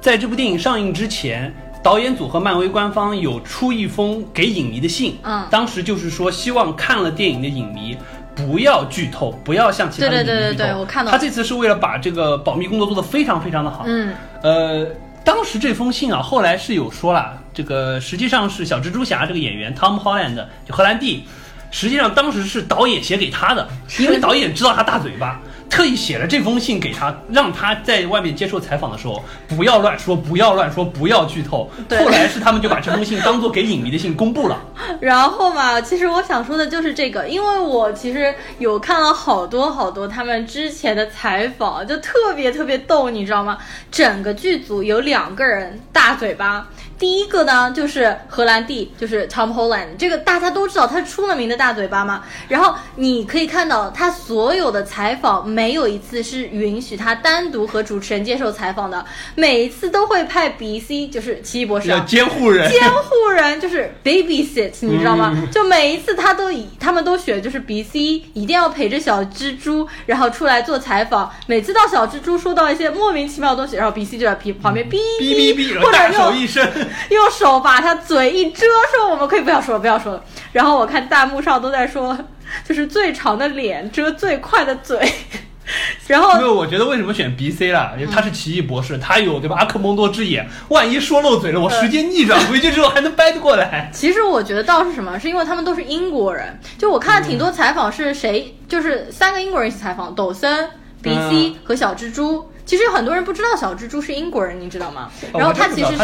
S1: 在这部电影上映之前，导演组和漫威官方有出一封给影迷的信，
S2: 嗯
S1: 当时就是说希望看了电影的影迷。不要剧透，不要像其他的
S2: 对对对
S1: 影迷剧透。
S2: 对对我看到
S1: 他这次是为了把这个保密工作做得非常非常的好。
S2: 嗯，
S1: 呃，当时这封信啊，后来是有说了，这个实际上是小蜘蛛侠这个演员 Tom Holland 就荷兰弟，实际上当时是导演写给他的，因为导演知道他大嘴巴，特意写了这封信给他，让他在外面接受采访的时候不要乱说，不要乱说，不要剧透。后来是他们就把这封信当做给影迷的信公布了。
S2: 然后嘛，其实我想说的就是这个，因为我其实有看了好多好多他们之前的采访，就特别特别逗，你知道吗？整个剧组有两个人大嘴巴。第一个呢，就是荷兰弟，就是 Tom Holland，这个大家都知道他是出了名的大嘴巴嘛。然后你可以看到他所有的采访，没有一次是允许他单独和主持人接受采访的，每一次都会派 BC，就是奇异博士、啊，
S1: 监护人，
S2: 监护人就是 babysit，你知道吗？就每一次他都以他们都选就是 B C 一定要陪着小蜘蛛，然后出来做采访。每次到小蜘蛛说到一些莫名其妙的东西，然后 B C 就在旁旁边哔
S1: 哔哔
S2: 或者用
S1: 一伸，
S2: 用手把他嘴一遮，说我们可以不要说了，不要说了。然后我看弹幕上都在说，就是最长的脸遮最快的嘴，然后
S1: 因为我觉得为什么选 B C 啦？因为他是奇异博士，他有对吧？阿克蒙多之眼，万一说漏嘴了，我时间逆转回去之后还能掰得过来。
S2: 其实我觉得倒是什么，是因为他们都是英国人。就我看了挺多采访，是谁？就是三个英国人一起采访，抖森、B C 和小蜘蛛。其实有很多人不知道小蜘蛛是英国人，你知道吗？
S1: 哦
S2: 然后他其实
S1: 是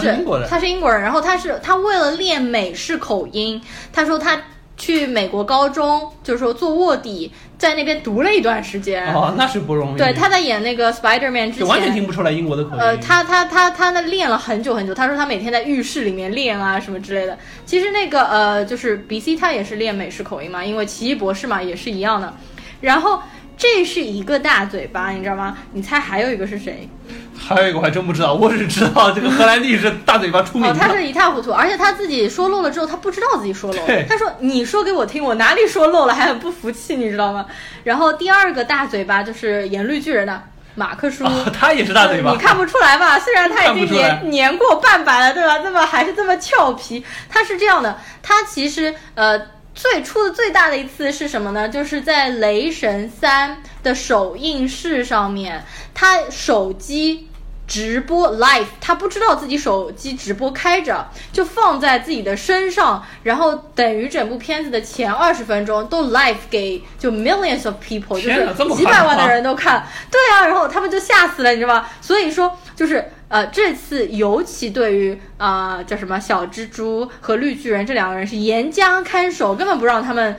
S2: 他是英国人，然后他是他为了练美式口音，他说他去美国高中，就是说做卧底，在那边读了一段时间。
S1: 哦，那是不容易。
S2: 对，他在演那个 Spider Man 之
S1: 前完全
S2: 前。
S1: 听不出来英国的口音。
S2: 呃，他他他他那练了很久很久，他说他每天在浴室里面练啊什么之类的。其实那个呃，就是 B C 他也是练美式口音嘛，因为奇异博士嘛也是一样的。然后这是一个大嘴巴，你知道吗？你猜还有一个是谁？
S1: 还有一个我还真不知道，我只知道这个荷兰弟是大嘴巴出名
S2: 哦，他是一塌糊涂，而且他自己说漏了之后，他不知道自己说漏了。他说：“你说给我听，我哪里说漏了？”还很不服气，你知道吗？然后第二个大嘴巴就是演绿巨人的马克叔。
S1: 哦，他也是大嘴巴。
S2: 你看不出来吧？虽然他已经年年过半百了，对吧？那么还是这么俏皮。他是这样的，他其实呃最初的最大的一次是什么呢？就是在《雷神三》的首映式上面，他手机。直播 live，他不知道自己手机直播开着，就放在自己的身上，然后等于整部片子的前二十分钟都 live 给就 millions of people，就是几百万的人都看，对啊，然后他们就吓死了，你知道吗？所以说就是呃，这次尤其对于啊、叫什么小蜘蛛和绿巨人这两个人是严加看守，根本不让他们。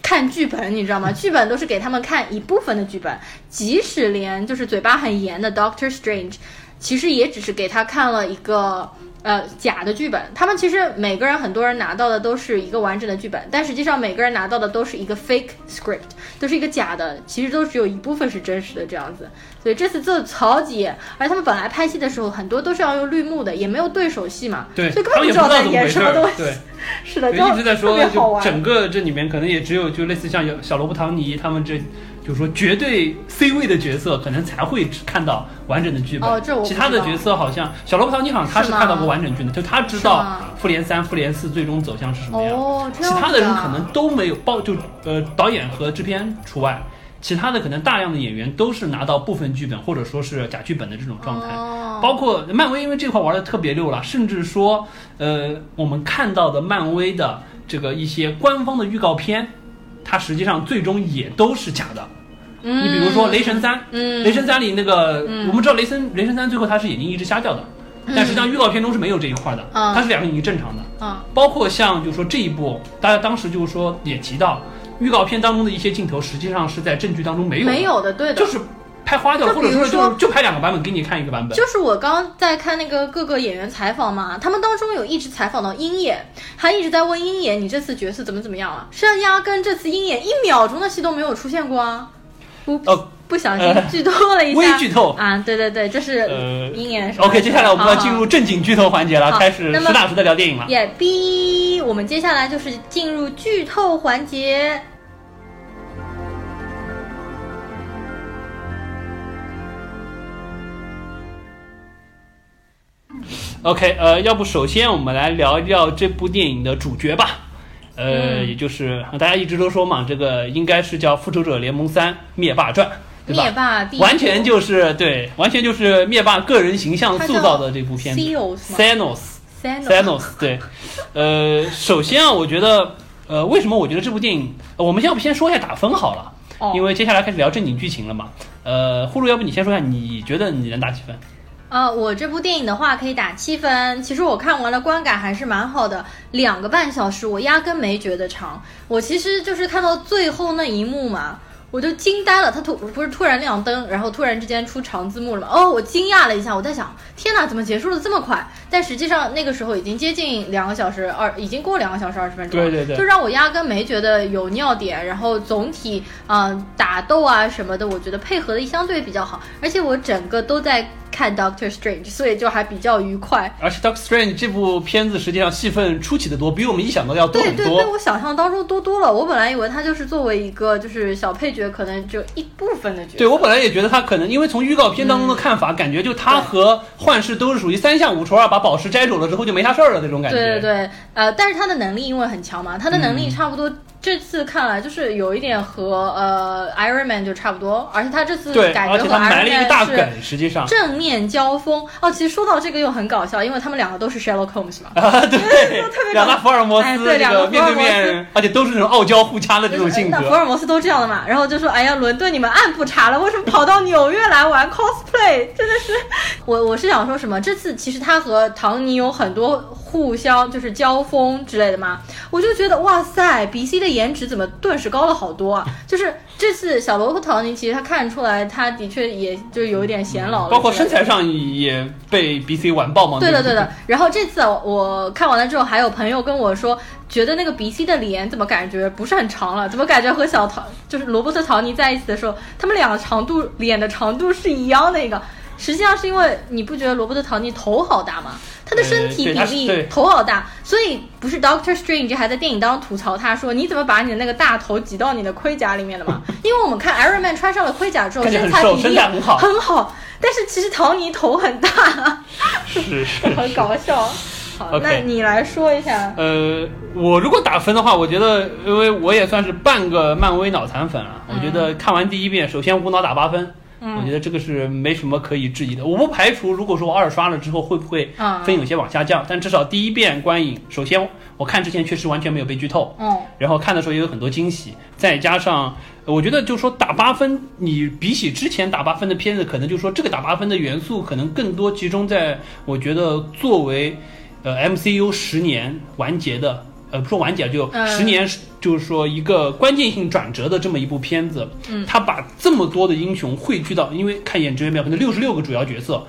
S2: 看剧本，你知道吗？剧本都是给他们看一部分的剧本，即使连就是嘴巴很严的 Doctor Strange，其实也只是给他看了一个呃假的剧本。他们其实每个人很多人拿到的都是一个完整的剧本，但实际上每个人拿到的都是一个 fake script，都是一个假的，其实都只有一部分是真实的这样子。所以这次做的超级严，而他们本来拍戏的时候很多都是要用绿幕的，也没有对手戏嘛，
S1: 对，
S2: 所以根
S1: 他们也不知道
S2: 本不知道在演什么东。西。
S1: 对，
S2: 是的，
S1: 对，
S2: 就
S1: 一直在说就。整个这里面可能也只有就类似像小罗伯·唐尼他们这，就是说绝对 C 位的角色，可能才会只看到完整的剧本。
S2: 哦这我
S1: 其他的角色好像小罗伯·唐尼好像他是看到过完整剧的，就他知道复联三、复联四最终走向是什么样。
S2: 哦，
S1: 其他的人可能都没有包，就呃导演和制片除外，其他的可能大量的演员都是拿到部分剧本或者说是假剧本的这种状态。
S2: 哦
S1: 包括漫威，因为这块玩的特别溜了，甚至说，呃，我们看到的漫威的这个一些官方的预告片，它实际上最终也都是假的。
S2: 嗯
S1: 你比如说《雷神三》，
S2: 嗯
S1: 雷神三》里那个，
S2: 嗯
S1: 我们知道雷神雷神三最后他是眼睛一直瞎掉的，但实际上预告片中是没有这一块的，
S2: 嗯
S1: 他是两个眼睛正常的。
S2: 嗯
S1: 包括像就是说这一部，大家当时就是说也提到，预告片当中的一些镜头，实际上是在正剧当中没有，
S2: 没有的，对的，
S1: 就是拍花掉，
S2: 就
S1: 或者说就就拍两个版本给你看一个版本。
S2: 就是我刚刚在看那个各个演员采访嘛，他们当中有一直采访到鹰眼，还一直在问鹰眼你这次角色怎么怎么样啊？实际上压根这次鹰眼一秒钟的戏都没有出现过啊。
S1: 呃，
S2: 不小心剧透了一下，
S1: 微剧透
S2: 啊，对对对，这是
S1: 呃
S2: 鹰眼。
S1: OK，接下来我们要进入正经剧透环节了，
S2: 好
S1: 开始实打实的聊电影了。
S2: 也逼，我们接下来就是进入剧透环节。
S1: OK，呃，要不首先我们来聊一聊这部电影的主角吧。呃，
S2: 嗯
S1: 也就是大家一直都说嘛，这个应该是叫《复仇者联盟三：灭霸传》，对吧？
S2: 灭霸第
S1: 完全就是对，完全就是灭霸个人形象塑造的这部片子。
S2: Thanos
S1: 对，呃，首先啊，我觉得，呃，为什么我觉得这部电影，呃我们要不先说一下打分好了，
S2: 哦
S1: 因为接下来开始聊正经剧情了嘛。呃，呼噜，要不你先说一下，你觉得你能打几分？
S2: 呃，我这部电影的话可以打七分。其实我看完了，观感还是蛮好的，两个半小时，我压根没觉得长。我其实就是看到最后那一幕嘛，我就惊呆了。他突不是突然亮灯，然后突然之间出长字幕了嘛？哦，我惊讶了一下，我在想，天哪，怎么结束的这么快？但实际上那个时候已经接近两个小时二，已经过两个小时二十分钟了。
S1: 对对对
S2: 就让我压根没觉得有尿点。然后总体嗯、呃打斗啊什么的，我觉得配合的相对比较好，而且我整个都在看 Doctor Strange，所以就还比较愉快。
S1: 而且《Doctor Strange》这部片子实际上戏份出奇的多，比我们意想到的要多
S2: 对对，
S1: 很多。
S2: 比我想象当中多多了。我本来以为他就是作为一个就是小配角，可能就一部分的角色。
S1: 对我本来也觉得他可能，因为从预告片当中的看法，感觉就他和幻视都是属于三下五除二，把宝石摘走了之后就没啥事儿了那种感觉。
S2: 对对对，呃，但是他的能力因为很强嘛，他的能
S1: 嗯
S2: 力差不多。这次看来就是有一点和呃 Iron Man 就差不多，而且他这次
S1: 对，
S2: 感觉和
S1: 而且他埋
S2: Iron
S1: 了一个
S2: Man 是
S1: 大梗，实际上
S2: 正面交锋哦。其实说到这个又很搞笑，因为他们两个都是 Sherlock Holmes 嘛。
S1: 啊，对
S2: 特别，
S1: 两大福尔摩斯
S2: 哎对两个
S1: 个面对
S2: 福尔摩
S1: 面，而且都是那种傲娇互掐的这种性
S2: 那福。尔摩斯都这样的嘛，然后就说：“哎呀，伦敦你们暗部查了，为什么跑到纽约来玩 cosplay？真的是，我我是想说什么？这次其实他和唐尼有很多互相就是交锋之类的嘛，我就觉得哇塞，B C 的颜值怎么顿时高了好多啊！就是这次小罗和唐尼，其实他看出来他的确也就有一点显老了，
S1: 包括身材上也被 B C 完爆嘛。
S2: 对的，对的。然后这次我我看完了之后，还有朋友跟我说，觉得那个鼻 C 的脸怎么感觉不是很长了？怎么感觉和小唐就是罗伯特·唐尼在一起的时候，他们俩的长度脸的长度是一样的一个？实际上是因为你不觉得罗伯特·唐尼头好大吗？他的身体比例头好大，所以不是 Doctor Strange 还在电影当中吐槽他说你怎么把你的那个大头挤到你的盔甲里面了嘛？因为我们看 Iron Man 穿上了盔甲之后，身材比例
S1: 很好
S2: 很好，但是其实唐尼头很大。
S1: 是 是。
S2: 很搞笑。好那你来说一下。
S1: 呃，我如果打分的话，我觉得，因为我也算是半个漫威脑残粉了，我觉得看完第一遍，首先无脑打八分。我觉得这个是没什么可以质疑的。我不排除，如果说我二刷了之后会不会
S2: 嗯
S1: 分有些往下降，但至少第一遍观影，首先我看之前确实完全没有被剧透，
S2: 嗯
S1: 然后看的时候也有很多惊喜，再加上呃我觉得就是说打八分，你比起之前打八分的片子，可能就是说这个打八分的元素可能更多集中在我觉得作为呃 MCU 十年完结的。呃，不说完结，就
S2: 嗯。
S1: 十年，就是说一个关键性转折的这么一部片子，嗯，他把这么多的英雄汇聚到，因为看《演职员表》可能六十六个主要角色，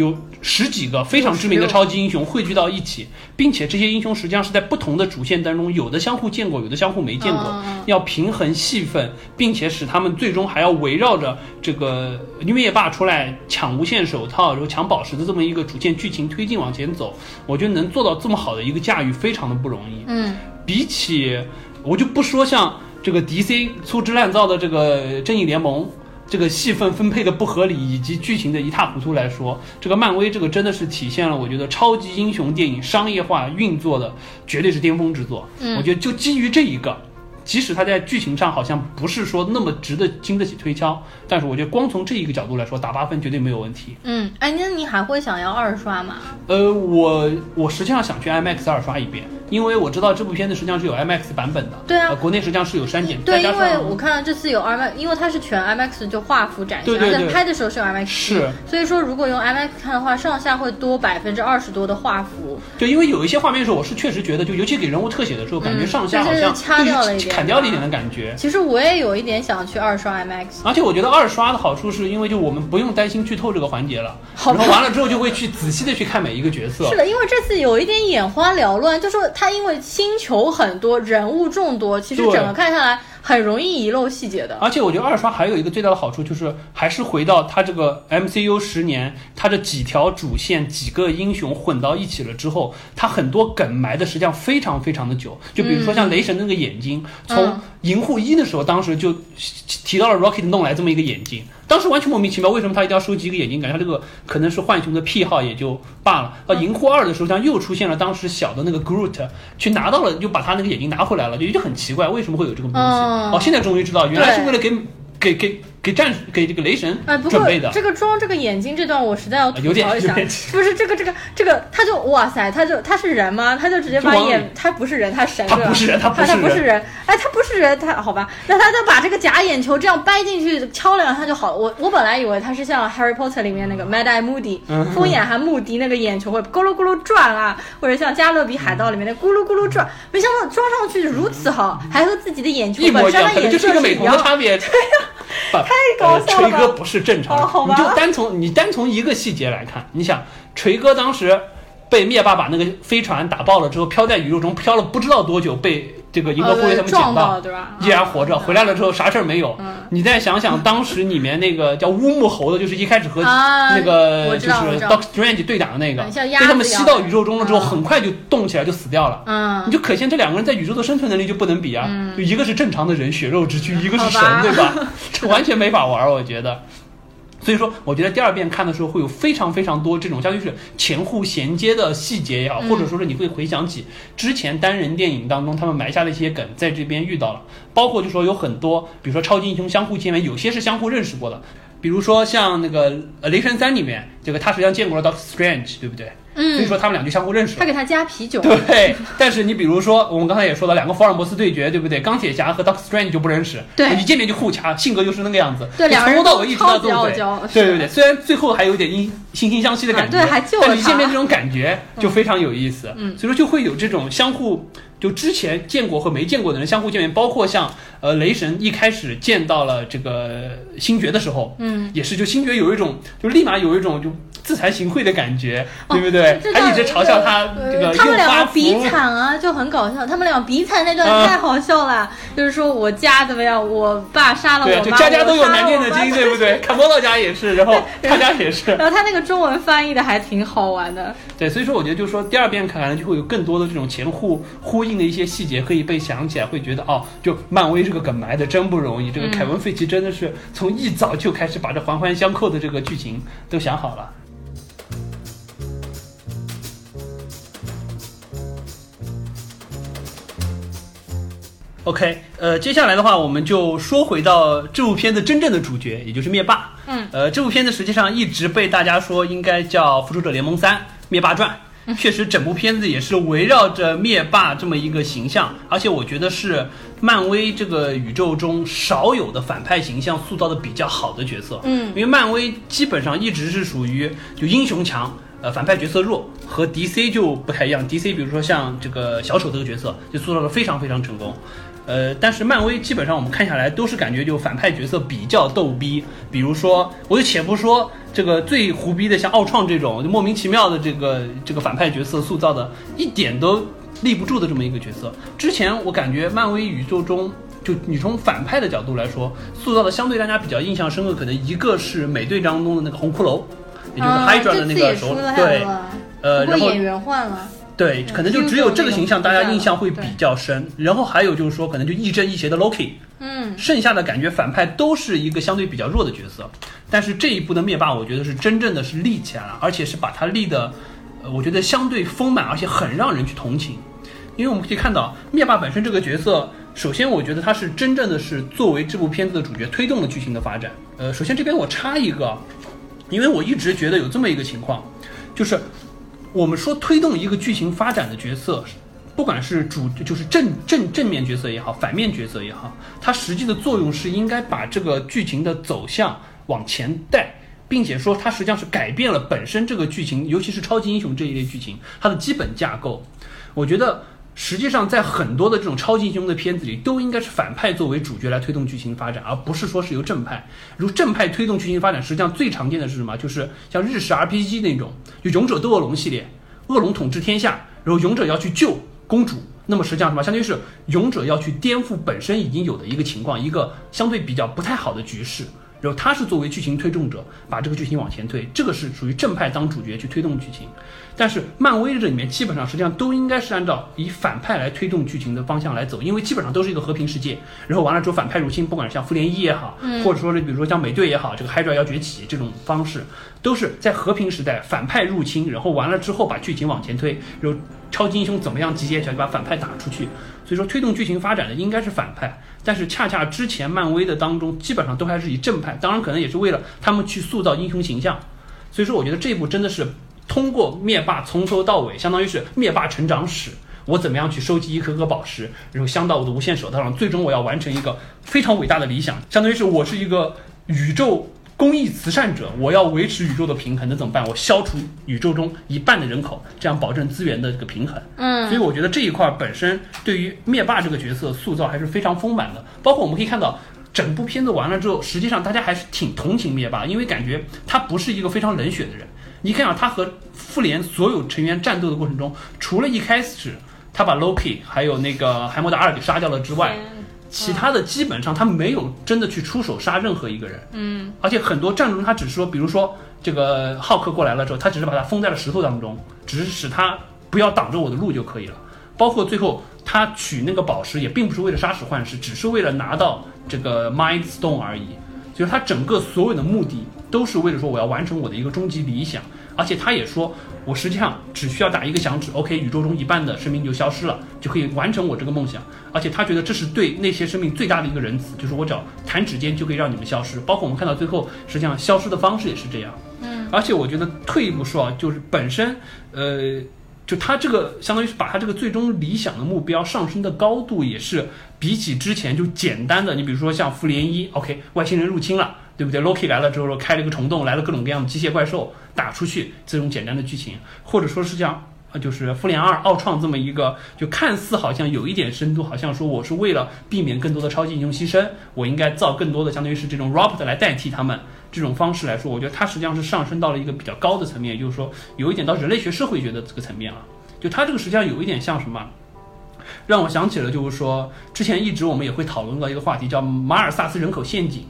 S1: 有十几个非常知名的超级英雄汇聚到一起，并且这些英雄实际上是在不同的主线当中，有的相互见过，有的相互没见过，要平衡戏份，并且使他们最终还要围绕着这个灭霸出来抢无限手套，然后抢宝石的这么一个主线剧情推进往前走，我觉得能做到这么好的一个驾驭，非常的不容易。
S2: 嗯
S1: 比起我就不说像这个 DC 粗制滥造的这个正义联盟。这个戏份分配的不合理，以及剧情的一塌糊涂来说，这个漫威这个真的是体现了我觉得超级英雄电影商业化运作的绝对是巅峰之作。
S2: 嗯
S1: 我觉得就基于这一个，即使它在剧情上好像不是说那么值得经得起推敲，但是我觉得光从这一个角度来说，打八分绝对没有问题。
S2: 嗯，哎，那你还会想要二刷吗？
S1: 呃，我我实际上想去 IMAX 二刷一遍，因为我知道这部片子实际上是有 IMAX 版本的。
S2: 对啊
S1: 呃国内实际上是有删减，
S2: 对，因为我看到这次有 IMAX，因为它是全 IMAX 就画幅展现，
S1: 对对对
S2: 而且拍的时候是有 IMAX，
S1: 是，
S2: 所以说如果用 IMAX 看的话，上下会多百分之二十多的画幅。
S1: 对，因为有一些画面的时候，我是确实觉得，就尤其给人物特写的时候，感觉上下好像
S2: 嗯掐掉了一点
S1: 砍掉了一点的感觉。
S2: 其实我也有一点想去二刷 IMAX，
S1: 而且我觉得二刷的好处是因为就我们不用担心剧透这个环节了，
S2: 好
S1: 然后完了之后就会去仔细的去看每一个角色。
S2: 是的，因为这次有一点眼花缭乱，就说它因为星球很多，人物众多，其实整个看下来很容易遗漏细节的。
S1: 而且我觉得二刷还有一个最大的好处就是，还是回到它这个 MCU 十年，它这几条主线、几个英雄混到一起了之后，它很多梗埋的实际上非常非常的久。就比如说像雷神那个眼睛，从
S2: 嗯
S1: 银护一的时候，当时就提到了 Rocket 弄来这么一个眼睛，当时完全莫名其妙，为什么他一定要收集一个眼睛？感觉他这个可能是浣熊的癖好也就罢了。到银护二的时候，像又出现了当时小的那个 Groot，去拿到了，就把他那个眼睛拿回来了，就就很奇怪，为什么会有这个东西？
S2: 嗯
S1: 哦，现在终于知道，原来是为了给给给给战给这个雷神
S2: 哎，不过
S1: 准备的。
S2: 这个装这个眼睛这段，我实在要吐槽一下
S1: 有点，
S2: 不是这个这个这个，他就哇塞，他就他是人吗？他就直接把眼，他不是人，他神对吧
S1: 他不是人他不
S2: 他
S1: 是人
S2: 不是人，哎，他不是人，他好吧？那他就把这个假眼球这样掰进去，敲两下就好了。我我本来以为他是像 Harry Potter 里面那个 Mad Eye Moody
S1: 嗯
S2: 疯眼还穆迪那个眼球会咕噜咕噜转啊，或者像加勒比海盗里面的咕噜咕噜转，没想到装上去如此好，还和自己的眼球
S1: 一模一样，
S2: 本身的颜
S1: 可能就是一
S2: 色是一样
S1: 个美瞳的。差别。对呀，太
S2: 搞笑了。吧
S1: 锤哥不是正常你就单从你单从一个细节来看，你想锤哥当时被灭霸把那个飞船打爆了之后，飘在宇宙中飘了不知道多久，被这个银河护卫他们捡
S2: 到对吧？
S1: 依然活着，回来了之后啥事儿没有。
S2: 嗯。
S1: 你再想想当时里面那个叫乌木猴的，就是一开始和
S2: 啊
S1: 那个就是
S2: 知道我知道。
S1: Doctor Strange 对打的那个，被他们吸到宇宙中了之后，
S2: 嗯。
S1: 很快就动起来就死掉了。
S2: 嗯。
S1: 你，就可见这两个人在宇宙的生存能力就不能比啊，
S2: 嗯。
S1: 就一个是正常的人，血肉之躯，一个是神，对吧？这完全没法玩儿，我觉得。所以说，我觉得第二遍看的时候会有非常非常多这种，相当于是前后衔接的细节也好，
S2: 嗯。
S1: 或者说是你会回想起之前单人电影当中他们埋下的一些梗，在这边遇到了，包括就说有很多，比如说超级英雄相互见面，有些是相互认识过的，比如说像那个呃雷神三里面，这个他实际上见过了 Doctor Strange，对不对？所以
S2: 嗯，
S1: 说他们俩就相互认识了
S2: 他。给他加啤酒，
S1: 对，但是你比如说，我们刚才也说了，两个福尔摩斯对决，对不对？钢铁侠和 Doctor Strange 就不认识，
S2: 对
S1: 一见面就互掐，性格就是那个样子，
S2: 对两个人
S1: 从头到尾一直到
S2: 都超级
S1: 斗嘴，
S2: 傲娇，
S1: 对对对，虽然最后还有点惺惺惺相惜的感觉，
S2: 啊对还救了
S1: 但是一见面这种感觉就非常有意思，
S2: 嗯
S1: 所以说就会有这种相互。就之前见过和没见过的人相互见面，包括像呃雷神一开始见到了这个星爵的时候，
S2: 嗯，
S1: 也是就星爵有一种就立马有一种就自惭形秽的感觉，
S2: 哦
S1: 对不对？
S2: 这段
S1: 还一直嘲笑他
S2: 呃
S1: 这个
S2: 他们两个比惨啊，就很搞笑。他们俩比惨那
S1: 啊
S2: 段太好笑了，就是说我家怎么样，我爸杀了我妈，
S1: 就家家都有难念的经，对不对？卡波罗家也是，然后他家也是，
S2: 然后他那个中文翻译的还挺好玩的。
S1: 对，所以说我觉得就是说第二遍看来就会有更多的这种前后呼应的一些细节可以被想起来，会觉得哦，就漫威这个梗埋的真不容易，这个
S2: 嗯
S1: 凯文费奇真的是从一早就开始把这环环相扣的这个剧情都想好了。OK，呃，接下来的话，我们就说回到这部片子真正的主角，也就是灭霸。
S2: 嗯，
S1: 呃，这部片子实际上一直被大家说应该叫《复仇者联盟三：灭霸传》。确实，整部片子也是围绕着灭霸这么一个形象，而且我觉得是漫威这个宇宙中少有的反派形象塑造的比较好的角色。
S2: 嗯
S1: 因为漫威基本上一直是属于就英雄强，呃，反派角色弱，和 DC 就不太一样。DC 比如说像这个小丑这个角色就塑造的非常非常成功。呃，但是漫威基本上我们看下来都是感觉就反派角色比较逗逼，比如说，我就且不说这个最胡逼的像奥创这种就莫名其妙的这个这个反派角色塑造的一点都立不住的这么一个角色。之前我感觉漫威宇宙中，就你从反派的角度来说，塑造的相对大家比较印象深刻，可能一个是美队当中的那个红骷髅，也就是
S2: 啊
S1: Hydra 的那个首
S2: 出了
S1: 对，呃，然后
S2: 演员换了。
S1: 对，可能就只有这个形象大家印象会比较深。然后还有就是说，可能就亦正亦邪的 Loki，
S2: 嗯，
S1: 剩下的感觉反派都是一个相对比较弱的角色。但是这一部的灭霸，我觉得是真正的是立起来了，而且是把他立的，呃，我觉得相对丰满，而且很让人去同情。因为我们可以看到，灭霸本身这个角色，首先我觉得他是真正的是作为这部片子的主角，推动了剧情的发展。呃，首先这边我插一个，因为我一直觉得有这么一个情况，就是我们说推动一个剧情发展的角色，不管是主就是正正正面角色也好，反面角色也好，它实际的作用是应该把这个剧情的走向往前带，并且说它实际上是改变了本身这个剧情，尤其是超级英雄这一类剧情它的基本架构。我觉得实际上在很多的这种超级英雄的片子里，都应该是反派作为主角来推动剧情发展，而不是说是由正派。如正派推动剧情发展，实际上最常见的是什么？就是像日式 RPG 那种，就勇者斗恶龙系列，恶龙统治天下，然后勇者要去救公主。那么实际上什么？相当于是勇者要去颠覆本身已经有的一个情况，一个相对比较不太好的局势。然后他是作为剧情推动者，把这个剧情往前推，这个是属于正派当主角去推动剧情。但是漫威这里面基本上实际上都应该是按照以反派来推动剧情的方向来走，因为基本上都是一个和平世界。然后完了之后反派入侵，不管是像复联一也好，或者说是比如说像美队也好，这个 Hydra 要崛起这种方式，都是在和平时代反派入侵，然后完了之后把剧情往前推，然后超级英雄怎么样集结起来把反派打出去。所以说推动剧情发展的应该是反派，但是恰恰之前漫威的当中基本上都还是以正派，当然可能也是为了他们去塑造英雄形象。所以说我觉得这一部真的是。通过灭霸从头到尾，相当于是灭霸成长史，我怎么样去收集一颗颗宝石，然后镶到我的无限手套上，最终我要完成一个非常伟大的理想，相当于是我是一个宇宙公益慈善者，我要维持宇宙的平衡，那怎么办？我消除宇宙中一半的人口，这样保证资源的这个平衡。
S2: 嗯，
S1: 所以我觉得这一块本身对于灭霸这个角色塑造还是非常丰满的，包括我们可以看到整部片子完了之后，实际上大家还是挺同情灭霸，因为感觉他不是一个非常冷血的人。你看啊，他和复联所有成员战斗的过程中，除了一开始他把 Loki 还有那个海默达尔给杀掉了之外，其他的基本上他没有真的去出手杀任何一个人。
S2: 嗯，
S1: 而且很多战斗中他只是说，比如说这个浩克过来了之后，他只是把他封在了石头当中，只是使他不要挡着我的路就可以了。包括最后他取那个宝石也并不是为了杀死幻视，只是为了拿到这个 Mind Stone 而已。就是他整个所有的目的都是为了说我要完成我的一个终极理想，而且他也说，我实际上只需要打一个响指，OK，宇宙中一半的生命就消失了，就可以完成我这个梦想。而且他觉得这是对那些生命最大的一个仁慈，就是我只要弹指间就可以让你们消失。包括我们看到最后，实际上消失的方式也是这样。
S2: 嗯，
S1: 而且我觉得退一步说啊，就是本身，呃。就他这个，相当于是把他这个最终理想的目标上升的高度，也是比起之前就简单的。你比如说像复联一，OK，外星人入侵了，对不对？Loki 来了之后开了一个虫洞，来了各种各样的机械怪兽打出去，这种简单的剧情，或者说是像。啊，就是复联二奥创这么一个，就看似好像有一点深度，好像说我是为了避免更多的超级英雄牺牲，我应该造更多的相当于是这种 robot 来代替他们这种方式来说，我觉得它实际上是上升到了一个比较高的层面，也就是说有一点到人类学社会学的这个层面了。就它这个实际上有一点像什么，让我想起了就是说之前一直我们也会讨论到一个话题，叫马尔萨斯人口陷阱。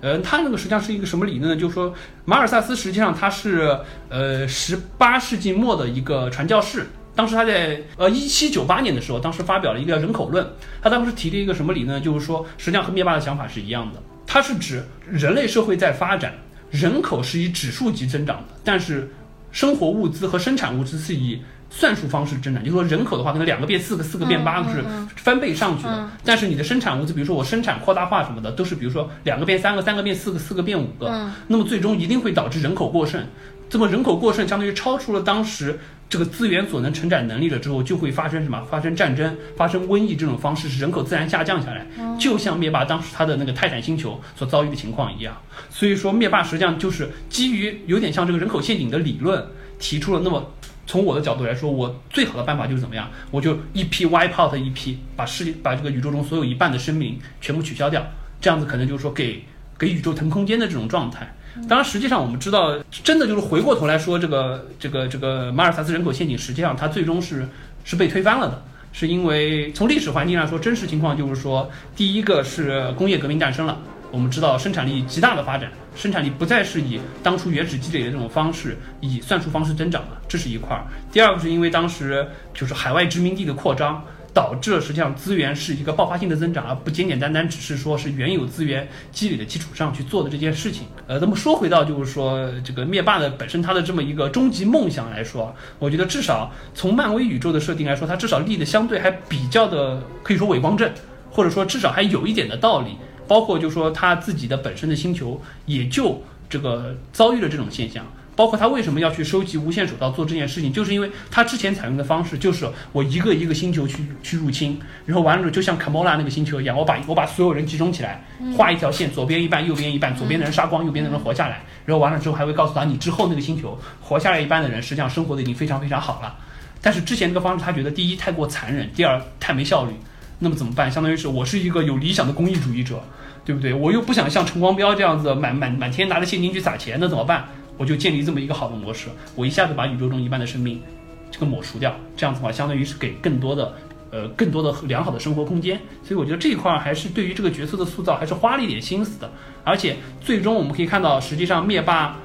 S1: 呃，他那个实际上是一个什么理论呢？就是说，马尔萨斯实际上他是呃十八世纪末的一个传教士。当时他在呃一七九八年的时候，当时发表了一个人口论。他当时提了一个什么理论？就是说，实际上和灭霸的想法是一样的。他是指人类社会在发展，人口是以指数级增长的，但是生活物资和生产物资是以。算术方式增长，就是说人口的话，可能两个变四个，四个变八个是翻倍上去的。但是你的生产物资，比如说我生产扩大化什么的，都是比如说两个变三个，三个变四个，四个变五个。那么最终一定会导致人口过剩。这么人口过剩，相当于超出了当时这个资源所能承载能力了之后，就会发生什么？发生战争，发生瘟疫这种方式，是人口自然下降下来。就像灭霸当时他的那个泰坦星球所遭遇的情况一样。所以说灭霸实际上就是基于有点像这个人口陷阱的理论，提出了那么。从我的角度来说，我最好的办法就是怎么样？我就一批 wipe out 一批，把世界把这个宇宙中所有一半的生命全部取消掉，这样子可能就是说给给宇宙腾空间的这种状态。当然，实际上我们知道，真的就是回过头来说，这个这个这个马尔萨斯人口陷阱，实际上它最终是是被推翻了的，是因为从历史环境来说，真实情况就是说，第一个是工业革命诞生了。我们知道生产力极大的发展，生产力不再是以当初原始积累的这种方式，以算术方式增长了，这是一块儿。第二个是因为当时就是海外殖民地的扩张，导致了实际上资源是一个爆发性的增长，而不简简单单只是说是原有资源积累的基础上去做的这件事情。呃，那么说回到就是说这个灭霸的本身他的这么一个终极梦想来说，我觉得至少从漫威宇宙的设定来说，它至少立的相对还比较的可以说伟光正，或者说至少还有一点的道理。包括就说他自己的本身的星球也就这个遭遇了这种现象，包括他为什么要去收集无限手套做这件事情，就是因为他之前采用的方式就是我一个一个星球去去入侵，然后完了之后就像卡莫拉那个星球一样，我把我把所有人集中起来，画一条线，左边一半，右边一半，左边的人杀光，右边的人活下来，然后完了之后还会告诉他，你之后那个星球活下来一半的人实际上生活的已经非常非常好了，但是之前那个方式他觉得第一太过残忍，第二太没效率，那么怎么办？相当于是我是一个有理想的公益主义者。对不对？我又不想像陈光标这样子满满满天拿着现金去撒钱，那怎么办？我就建立这么一个好的模式，我一下子把宇宙中一半的生命这个抹除掉，这样子的话，相当于是给更多的呃更多的良好的生活空间。所以我觉得这一块还是对于这个角色的塑造还是花了一点心思的。而且最终我们可以看到，实际上灭霸。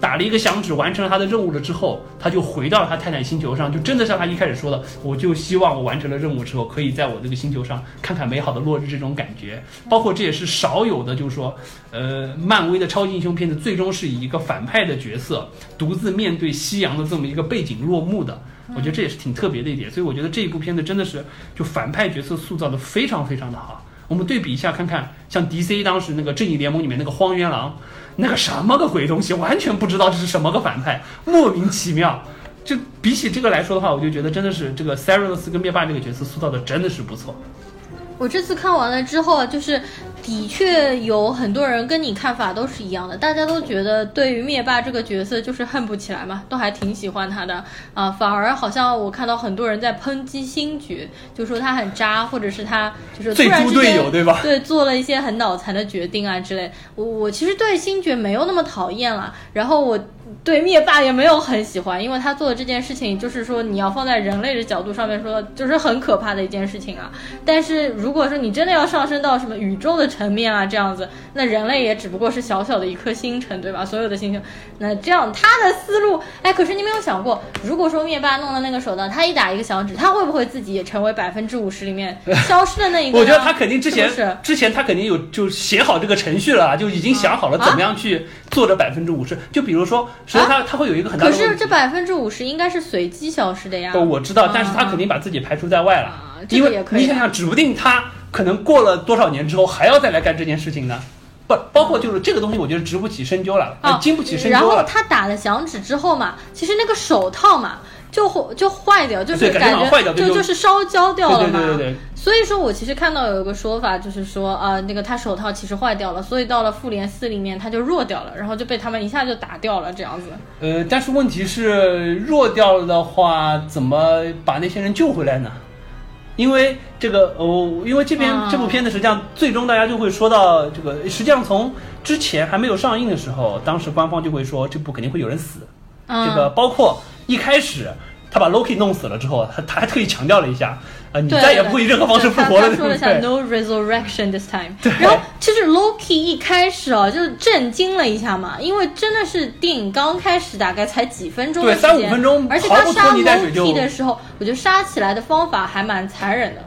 S1: 打了一个响指，完成了他的任务了之后，他就回到了他泰坦星球上，就真的像他一开始说的，我就希望我完成了任务之后，可以在我这个星球上看看美好的落日这种感觉。包括这也是少有的，就是说，呃，漫威的超级英雄片子最终是以一个反派的角色独自面对夕阳的这么一个背景落幕的。我觉得这也是挺特别的一点，所以我觉得这一部片子真的是就反派角色塑造的非常非常的好。我们对比一下看看，像 DC 当时那个正义联盟里面那个荒原狼。那个什么个鬼东西，完全不知道这是什么个反派，莫名其妙。就比起这个来说的话，我就觉得真的是这个塞瑞斯跟灭霸这个角色塑造的真的是不错。
S2: 我这次看完了之后，就是的确有很多人跟你看法都是一样的，大家都觉得对于灭霸这个角色就是恨不起来嘛，都还挺喜欢他的啊。反而好像我看到很多人在抨击星爵，就说他很渣，或者是他就是突然之间
S1: 对吧？
S2: 对，做了一些很脑残的决定啊之类。我我其实对星爵没有那么讨厌了，然后我。对灭霸也没有很喜欢，因为他做的这件事情，就是说你要放在人类的角度上面说，就是很可怕的一件事情啊。但是如果说你真的要上升到什么宇宙的层面啊，这样子，那人类也只不过是小小的一颗星辰，对吧？所有的星球，那这样他的思路，哎，可是你没有想过，如果说灭霸弄的那个手段，他一打一个响指，他会不会自己也成为百分之五十里面消失的那一个？
S1: 我觉得他肯定之前
S2: 是
S1: 之前他肯定有就写好这个程序了，就已经想好了怎么样去做这百分之五十。就比如说，实际上他他会有一个很大的。
S2: 可是这百分之五十应该是随机消失的呀。
S1: 不，我知道，但是他肯定把自己排除在外了，
S2: 因
S1: 为你想想，指不定他可能过了多少年之后还要再来干这件事情呢。不，包括就是这个东西，我觉得值不起深究了，经不起深究
S2: 了。然后他打了响指之后嘛，其实那个手套嘛。就就坏掉，就是感觉就就是烧焦掉了
S1: 嘛。对对对对。
S2: 所以说我其实看到有一个说法，就是说啊，那个他手套其实坏掉了，所以到了复联四里面他就弱掉了，然后就被他们一下就打掉了这样子。
S1: 呃，但是问题是弱掉了的话，怎么把那些人救回来呢？因为这个哦，因为这边这部片子实际上最终大家就会说到这个，实际上从之前还没有上映的时候，当时官方就会说这部肯定会有人死，这个包括。一开始他把 Loki 弄死了之后，他他还特意强调了一下，啊，你再也不会以任何方式复活了。
S2: 他说了一下 No resurrection this time。然后其实 Loki 一开始啊，就是震惊了一下嘛，因为真的是电影刚开始，大概才几分钟的时
S1: 间，三五分钟，
S2: 而且他杀 Loki 的时候，我觉得杀起来的方法还蛮残忍的。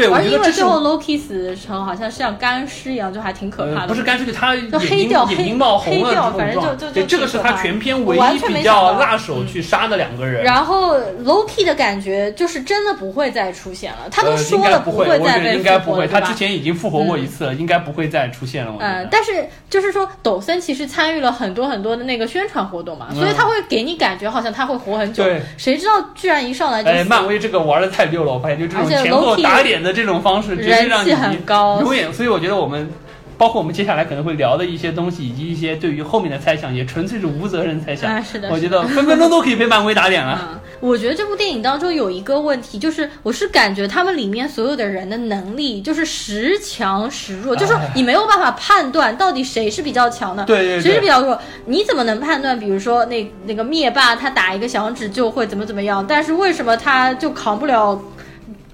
S1: 对，
S2: 而因为最后 Loki 死的时候，好像是像干尸一样，就还挺可怕的。
S1: 不是干尸，
S2: 就
S1: 他
S2: 就黑掉，
S1: 眼睛冒红了，
S2: 反正就就就
S1: 这个是他全片唯一比较辣手去杀的两个人。
S2: 然后 Loki 的感觉就是真的不会再出现了，他都说了
S1: 不
S2: 会再被
S1: 复活，他之前已经复活过一次了，应该不会再出现了。
S2: 嗯，但是就是说，抖森其实参与了很多很多的那个宣传活动嘛，所以他会给你感觉好像他会活很久。
S1: 对，
S2: 谁知道居然一上来就……
S1: 哎，漫威这个玩的太溜了，我发现就这种前后打脸的这种方式。
S2: 人气很高，
S1: 永远。所以我觉得我们，包括我们接下来可能会聊的一些东西，以及一些对于后面的猜想，也纯粹是无责任猜想。
S2: 是的，
S1: 我觉得分分钟都可以被漫威打脸了。
S2: 我觉得这部电影当中有一个问题，就是我是感觉他们里面所有的人的能力就是时强时弱，就是说你没有办法判断到底谁是比较强的，
S1: 对，
S2: 谁是比较弱。你怎么能判断？比如说那那个灭霸，他打一个响指就会怎么怎么样，但是为什么他就扛不了？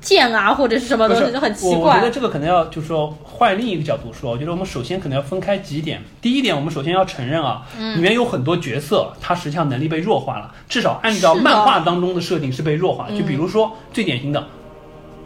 S2: 剑啊，或者是什么东西就很奇怪。
S1: 我觉得这个可能要就是说换另一个角度说，我觉得我们首先可能要分开几点。第一点，我们首先要承认啊，里面有很多角色，他实际上能力被弱化了，至少按照漫画当中的设定是被弱化。就比如说最典型的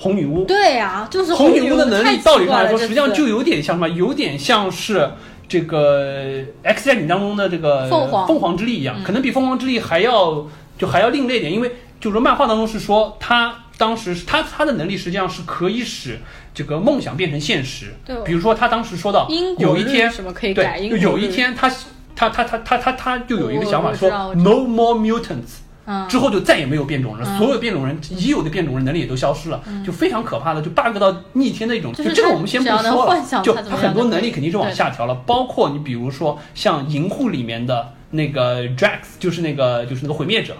S1: 红女巫，
S2: 对呀，就是红
S1: 女巫的能力，道理上来说，实际上就有点像什么，有点像是这个 X 战警当中的这个
S2: 凤凰
S1: 凤凰之力一样，可能比凤凰之力还要就还要另类点，因为就是漫画当中是说他。当时他他的能力实际上是可以使这个梦想变成现实。
S2: 对，
S1: 比如说他当时说到有一天
S2: 什么可以改，
S1: 对，有一天他他他他他他他就有一个想法说 no more mutants，之后就再也没有变种人，所有变种人已有的变种人能力也都消失了，就非常可怕的，就 bug 到逆天的一种。就这个我们先不说了，就他很多能力肯定是往下调了，包括你比如说像银护里面的那个 Drax，就是那个就是那个毁灭者。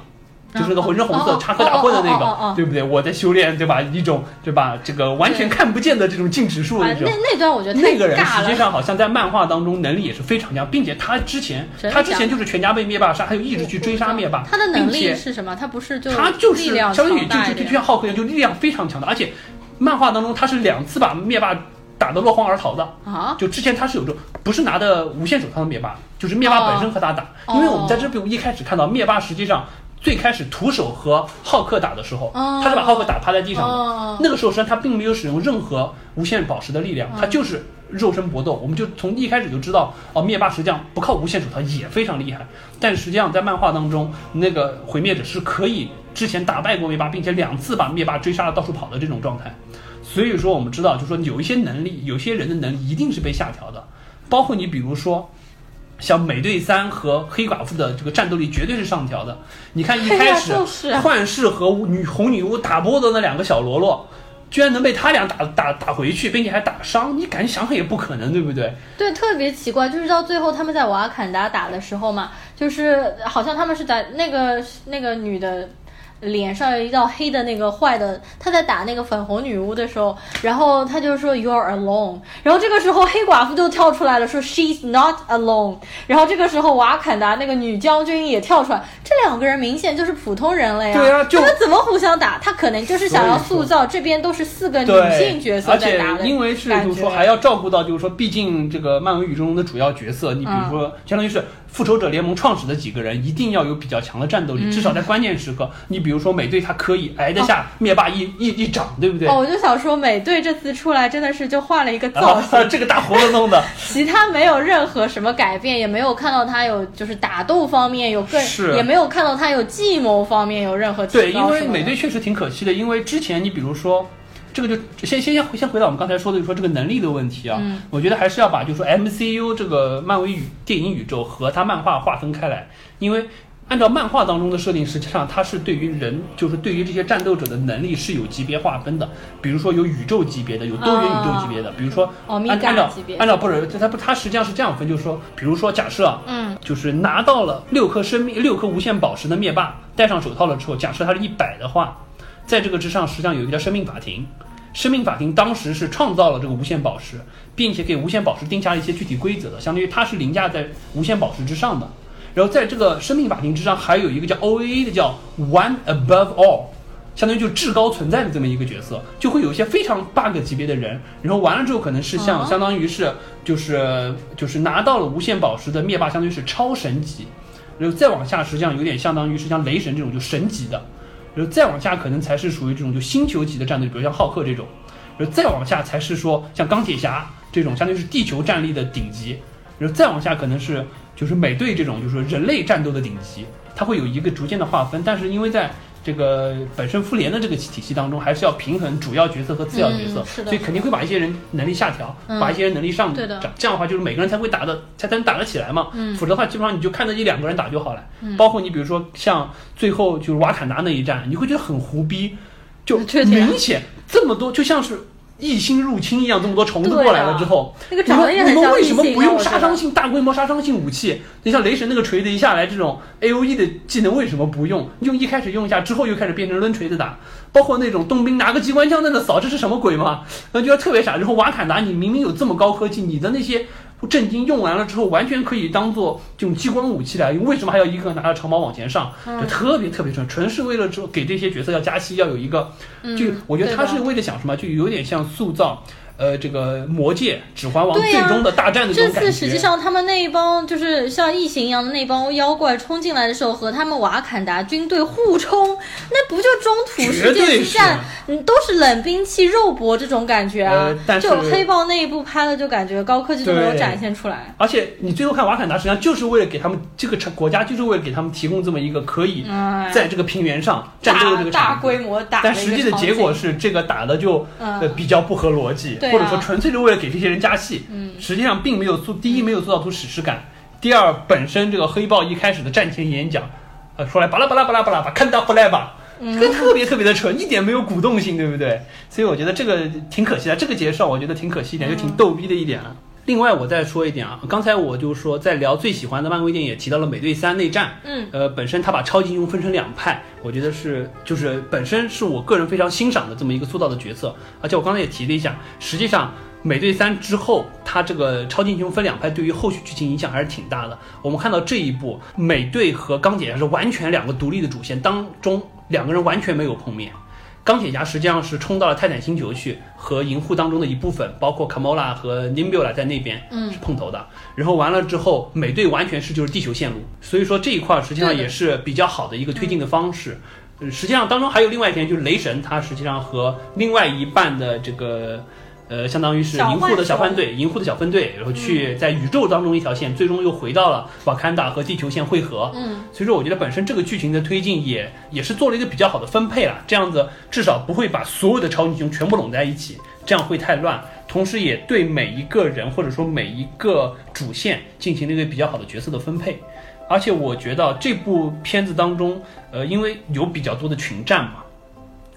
S1: 就是那个浑身红色
S2: 哦
S1: 插科打诨的那个，对不对？我在修炼，对吧？一种对吧？这个完全看不见的这种静止术
S2: 啊
S1: 那种
S2: 那。那段我觉得
S1: 那个人。实际上好像在漫画当中能力也是非常强，并且他之前他之前就是全家被灭霸杀，他就一直去追杀灭霸，
S2: 他的能力是什么？他不是就
S1: 他就是相当于就就就像浩克一样，就力量非常强的，而且漫画当中他是两次把灭霸打得落荒而逃的。
S2: 啊？
S1: 就之前他是有这种不是拿的无限手套的灭霸，就是灭霸本身和他打，
S2: 哦
S1: 因为我们在这部一开始看到灭霸实际上最开始徒手和浩克打的时候，
S2: 哦
S1: 他是把浩克打趴在地上的。
S2: 哦
S1: 那个时候实际上他并没有使用任何无限宝石的力量，他就是肉身搏斗。我们就从一开始就知道，哦，灭霸实际上不靠无限手套也非常厉害。但实际上在漫画当中，那个毁灭者是可以之前打败过灭霸，并且两次把灭霸追杀的到处跑的这种状态。所以说，我们知道，就是说有一些能力，有些人的能力一定是被下调的，包括你比如说。像美队三和黑寡妇的这个战斗力绝对是上调的。你看一开始幻视和女红女巫打波的那两个小喽啰，居然能被他俩打打打回去，并且还打伤，你敢想想也不可能，对不对？
S2: 对，特别奇怪，就是到最后他们在瓦坎达打的时候嘛，就是好像他们是在那个那个女的。脸上有一道黑的那个坏的，他在打那个粉红女巫的时候，然后他就说 You're alone，然后这个时候黑寡妇就跳出来了，说 She's not alone，然后这个时候瓦坎达那个女将军也跳出来，这两个人明显就是普通人了呀，
S1: 对啊就
S2: 他们怎么互相打？他可能就是想要塑造这边都是四个女，性角色在打的
S1: 因为是就是说还要照顾到，就是说，毕竟这个漫威宇宙中的主要角色，你比如说，相当于是复仇者联盟创始的几个人，一定要有比较强的战斗力，
S2: 嗯
S1: 至少在关键时刻。你比如说美队，他可以挨得下灭霸一、一一掌，对不对？
S2: 哦，我就想说，美队这次出来真的是就换了一个造
S1: 后
S2: 型，
S1: 这个大胡子弄的，
S2: 其他没有任何什么改变，也没有看到他有就是打斗方面有更，
S1: 是
S2: 也没有看到他有计谋方面有任何
S1: 对，因为美队确实挺可惜的，因为之前你比如说。这个就先先先先回到我们刚才说的，就说这个能力的问题啊，
S2: 嗯。
S1: 我觉得还是要把就是说 MCU 这个漫威宇电影宇宙和它漫画划分开来，因为按照漫画当中的设定，实际上它是对于人，就是对于这些战斗者的能力是有级别划分的，比如说有宇宙级别的，有多元宇宙级别的，比如说按按照按照不是它不它实际上是这样分，就是说，比如说假设啊，
S2: 嗯。
S1: 就是拿到了六颗生命六颗无限宝石的灭霸，戴上手套了之后，假设他是一百的话，在这个之上，实际上有一个叫生命法庭。生命法庭当时是创造了这个无限宝石，并且给无限宝石定下了一些具体规则的，相当于它是凌驾在无限宝石之上的。然后在这个生命法庭之上，还有一个叫 OAA 的叫 One Above All，相当于就至高存在的这么一个角色，就会有一些非常 bug 级别的人，然后完了之后可能是像、
S2: 啊
S1: 相当于是就是就是拿到了无限宝石的灭霸，相当于是超神级，然后再往下实际上有点相当于是像雷神这种就神级的，然后再往下可能才是属于这种就星球级的战队，比如像浩克这种，然后再往下才是说像钢铁侠这种，相当于是地球战力的顶级，然后再往下可能是就是美队这种，就是人类战斗的顶级，它会有一个逐渐的划分，但是因为在这个本身复联的这个体系当中，还是要平衡主要角色和次要角色，所以肯定会把一些人能力下调，
S2: 嗯。
S1: 把一些人能力上这样的话就是每个人才会打的才才能打得起来嘛，
S2: 嗯。
S1: 否则的话基本上你就看着一两个人打就好了，
S2: 嗯。
S1: 包括你比如说像最后就是瓦坎达那一战，你会觉得很胡逼，就明显这么多就像是。异星入侵一样，这么多虫子过来了
S2: 啊
S1: 之后，
S2: 那个
S1: 你们
S2: 长得也很
S1: 你们为什么不用杀伤性大规模杀伤性武器？你像雷神那个锤子一下来，这种 A O E 的技能为什么不用？用一开始用一下，之后又开始变成抡锤子打，包括那种冬兵拿个机关枪在那扫，这是什么鬼嘛？那觉得特别傻。然后瓦坎达，你明明有这么高科技，你的那些震惊用完了之后，完全可以当做这种激光武器来用，为什么还要一个拿着长矛往前上？
S2: 嗯
S1: 就特别特别纯，纯是为了之后给这些角色要加戏，要有一个，
S2: 嗯
S1: 就我觉得他是为了想什么，就有点像塑造。呃，这个魔界、指环王
S2: 对
S1: 最终的大战的这
S2: 这
S1: 种感觉。
S2: 次实际上他们那一帮就是像异形一样的那帮妖怪冲进来的时候，和他们瓦坎达军队互冲，那不就中土世界之战？嗯，都是冷兵器肉搏这种感觉啊。
S1: 呃但是
S2: 就黑豹那一部拍的，就感觉高科技都没有展现出来。
S1: 而且你最后看瓦坎达，实际上就是为了给他们这个国家，就是为了给他们提供这么一个可以
S2: 嗯，
S1: 在这个平原上战斗的这
S2: 大
S1: 个
S2: 大规模打
S1: 但实际的结果是，这个打的就比较不合逻辑，
S2: 对啊
S1: 或者说纯粹是为了给这些人加戏。
S2: 嗯
S1: 实际上并没有做，第一没有做到出史诗感，第二本身这个黑豹一开始的战前演讲，呃说来巴拉巴拉巴拉巴拉巴，看到回来吧。
S2: 嗯
S1: 这个特别特别的蠢，一点没有鼓动性，对不对？所以我觉得这个挺可惜的，这个介绍我觉得挺可惜一点，就挺逗逼的一点了。另外，我再说一点啊，刚才我就说在聊最喜欢的漫威电影，也提到了美队三内战。
S2: 嗯，
S1: 呃，本身他把超级英雄分成两派，我觉得是就是本身是我个人非常欣赏的这么一个塑造的角色。而且我刚才也提了一下，实际上美队三之后，他这个超级英雄分两派，对于后续剧情影响还是挺大的。我们看到这一部，美队和钢铁侠是完全两个独立的主线，当中两个人完全没有碰面。钢铁侠实际上是冲到了泰坦星球去，和银护当中的一部分，包括卡莫拉和 Nimbula 在那边
S2: 嗯
S1: 是碰头的。然后完了之后，美队完全是就是地球线路，所以说这一块儿实际上也是比较好的一个推进的方式。呃实际上当中还有另外一点，就是雷神他实际上和另外一半的这个。呃，相当于是银护的小分队，银护的小分队，然后去在宇宙当中一条线，最终又回到了瓦坎达和地球线汇合。
S2: 嗯，
S1: 所以说，我觉得本身这个剧情的推进也也是做了一个比较好的分配了，这样子至少不会把所有的超级英雄全部拢在一起，这样会太乱。同时，也对每一个人或者说每一个主线进行了一个比较好的角色的分配。而且，我觉得这部片子当中，呃，因为有比较多的群战嘛。